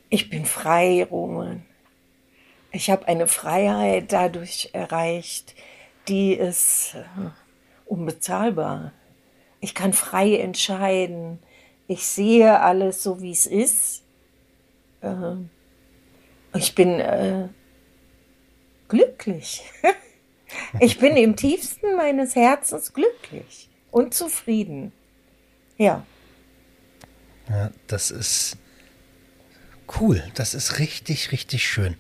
Ich bin frei, Roman. Ich habe eine Freiheit dadurch erreicht, die ist äh, unbezahlbar. Ich kann frei entscheiden. Ich sehe alles so, wie es ist. Äh, ich bin äh, glücklich. ich bin im tiefsten meines Herzens glücklich und zufrieden. Ja. Ja, das ist cool. Das ist richtig, richtig schön.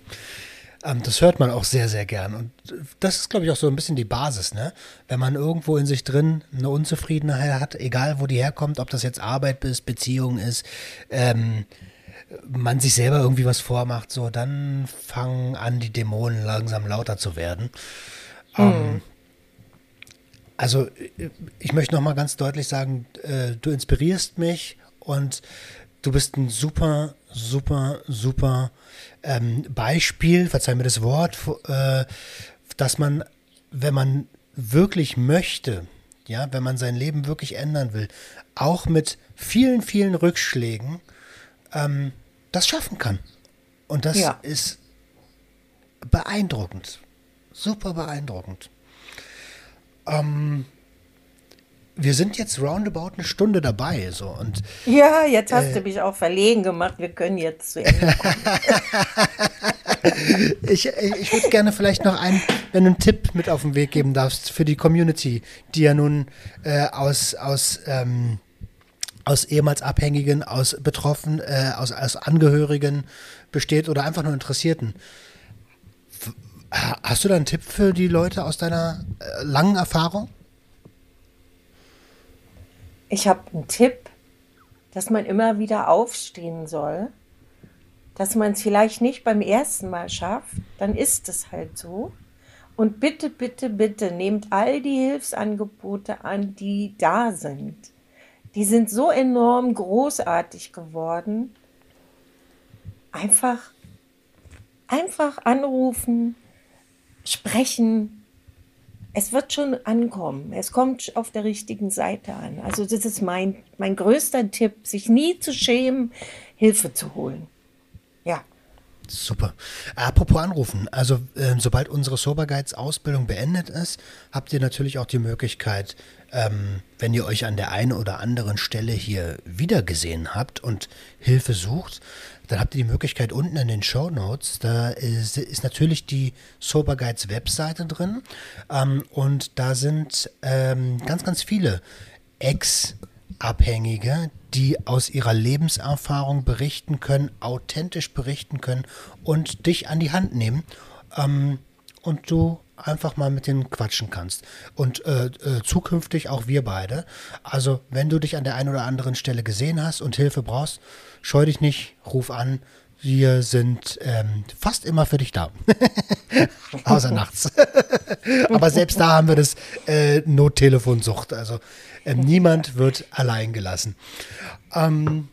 Ähm, das hört man auch sehr, sehr gern. Und das ist, glaube ich, auch so ein bisschen die Basis, ne? Wenn man irgendwo in sich drin eine Unzufriedenheit hat, egal wo die herkommt, ob das jetzt Arbeit ist, Beziehung ist, ähm, man sich selber irgendwie was vormacht, so, dann fangen an, die Dämonen langsam lauter zu werden. Mhm. Ähm, also, ich möchte nochmal ganz deutlich sagen, äh, du inspirierst mich und du bist ein super, super, super ähm, Beispiel, verzeih mir das Wort, äh, dass man, wenn man wirklich möchte, ja, wenn man sein Leben wirklich ändern will, auch mit vielen, vielen Rückschlägen ähm, das schaffen kann. Und das ja. ist beeindruckend. Super beeindruckend. Ähm, wir sind jetzt roundabout eine Stunde dabei. So, und, ja, jetzt hast äh, du mich auch verlegen gemacht. Wir können jetzt zu Ende kommen. ich ich würde gerne vielleicht noch einen, wenn du einen Tipp mit auf den Weg geben darfst für die Community, die ja nun äh, aus, aus, ähm, aus ehemals Abhängigen, aus Betroffenen, äh, aus, aus Angehörigen besteht oder einfach nur Interessierten. Hast du da einen Tipp für die Leute aus deiner äh, langen Erfahrung? Ich habe einen Tipp, dass man immer wieder aufstehen soll, dass man es vielleicht nicht beim ersten Mal schafft, dann ist es halt so. Und bitte, bitte, bitte nehmt all die Hilfsangebote an, die da sind. Die sind so enorm großartig geworden. Einfach, einfach anrufen, sprechen, es wird schon ankommen. Es kommt auf der richtigen Seite an. Also das ist mein, mein größter Tipp, sich nie zu schämen, Hilfe zu holen. Ja. Super. Apropos anrufen, also äh, sobald unsere Sober Guides Ausbildung beendet ist, habt ihr natürlich auch die Möglichkeit, ähm, wenn ihr euch an der einen oder anderen Stelle hier wiedergesehen habt und Hilfe sucht, dann habt ihr die Möglichkeit unten in den Show Notes, da ist, ist natürlich die Sober Guides Webseite drin ähm, und da sind ähm, ganz, ganz viele Ex-Abhängige, die aus ihrer Lebenserfahrung berichten können, authentisch berichten können und dich an die Hand nehmen ähm, und du einfach mal mit denen quatschen kannst. Und äh, äh, zukünftig auch wir beide. Also wenn du dich an der einen oder anderen Stelle gesehen hast und Hilfe brauchst, scheu dich nicht, ruf an. Wir sind ähm, fast immer für dich da. Außer nachts. Aber selbst da haben wir das äh, Nottelefonsucht. Also ähm, niemand wird allein gelassen. Ähm,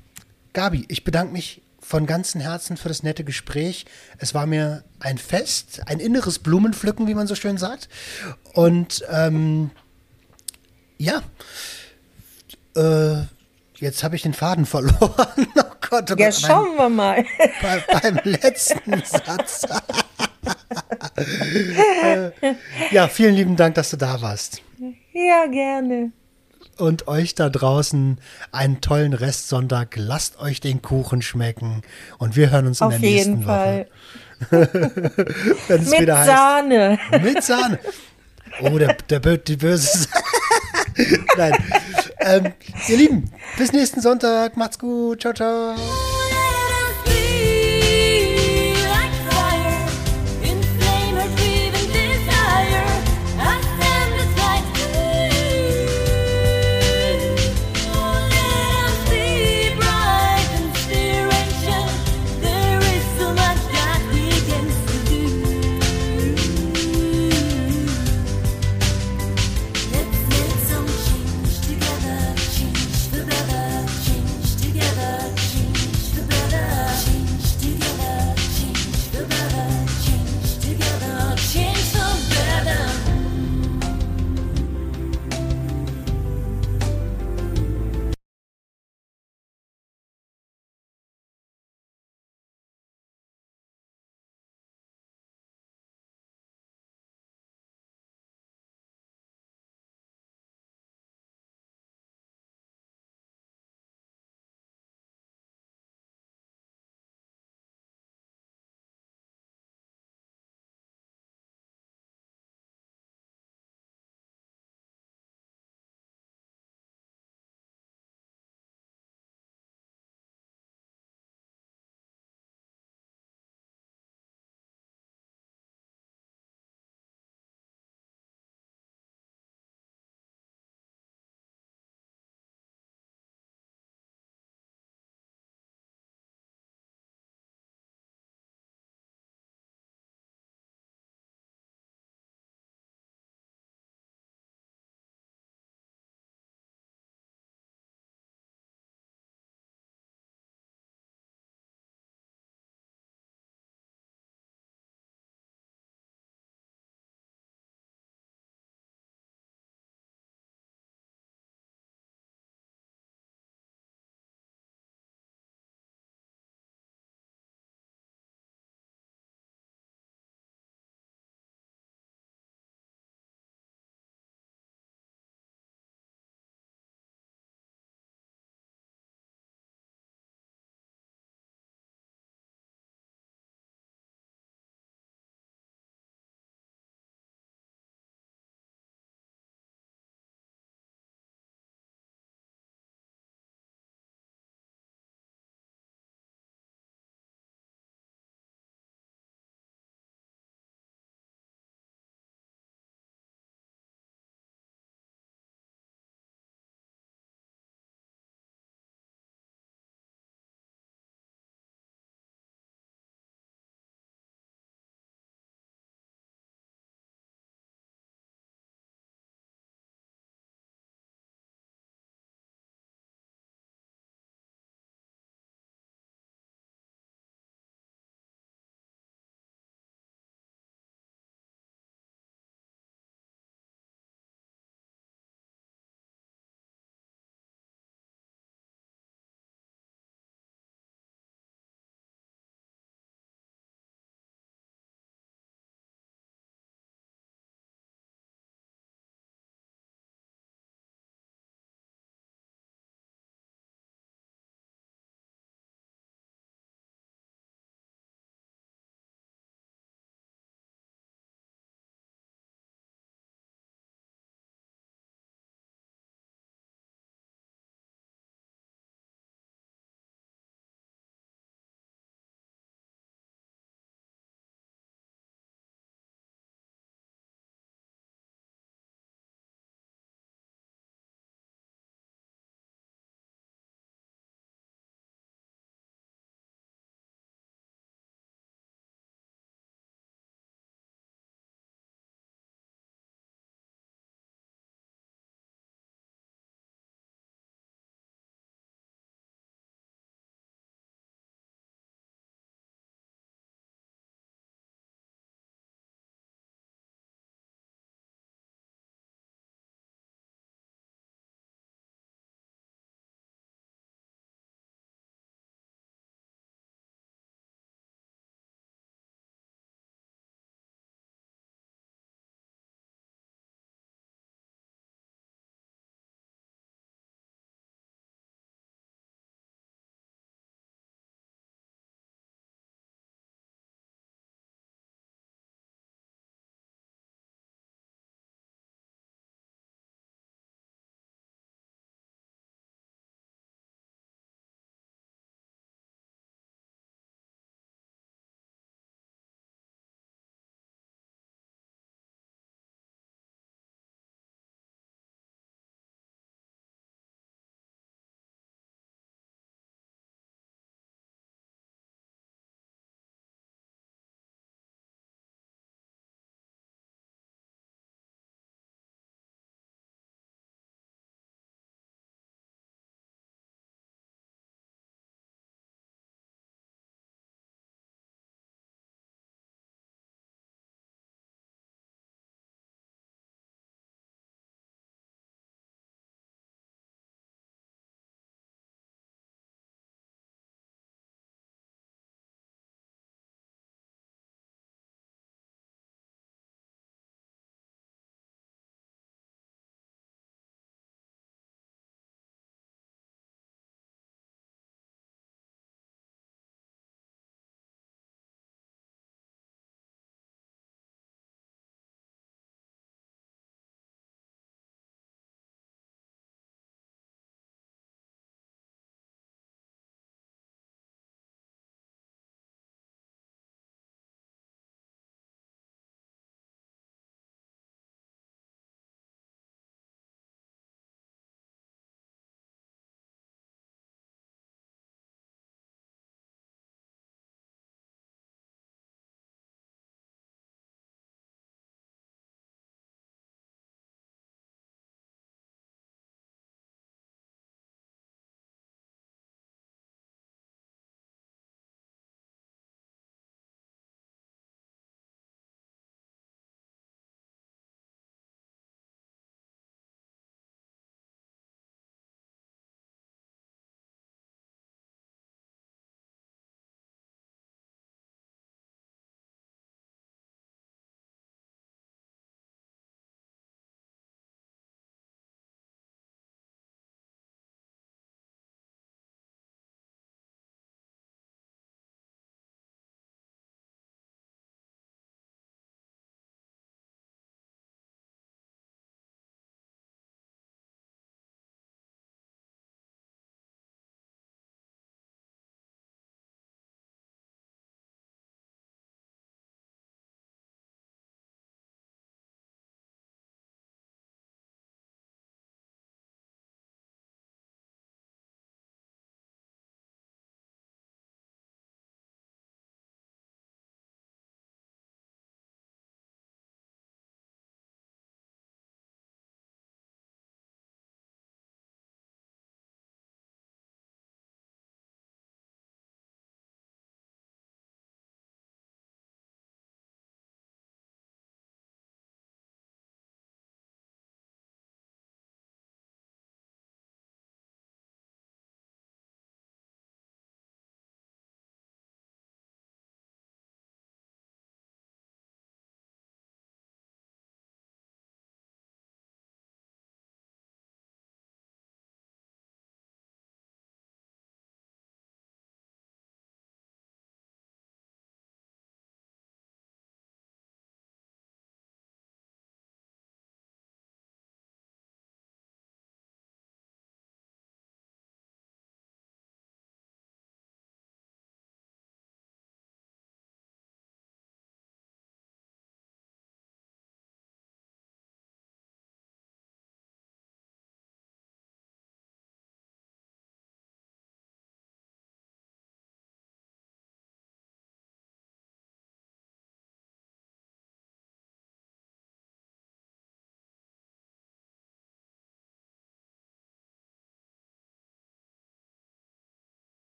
Gabi, ich bedanke mich von ganzem Herzen für das nette Gespräch. Es war mir ein Fest, ein inneres Blumenpflücken, wie man so schön sagt. Und ähm, ja, äh, jetzt habe ich den Faden verloren. oh Gott, oh ja, Gott, schauen mein, wir mal. Bei, beim letzten Satz. äh, ja, vielen lieben Dank, dass du da warst. Ja, gerne und euch da draußen einen tollen Restsonntag. Lasst euch den Kuchen schmecken und wir hören uns Auf in der nächsten jeden Fall. Woche. Mit wieder Sahne. Heißt, mit Sahne. Oh, der, der, die böse Nein. Ähm, ihr Lieben, bis nächsten Sonntag. Macht's gut. Ciao, ciao.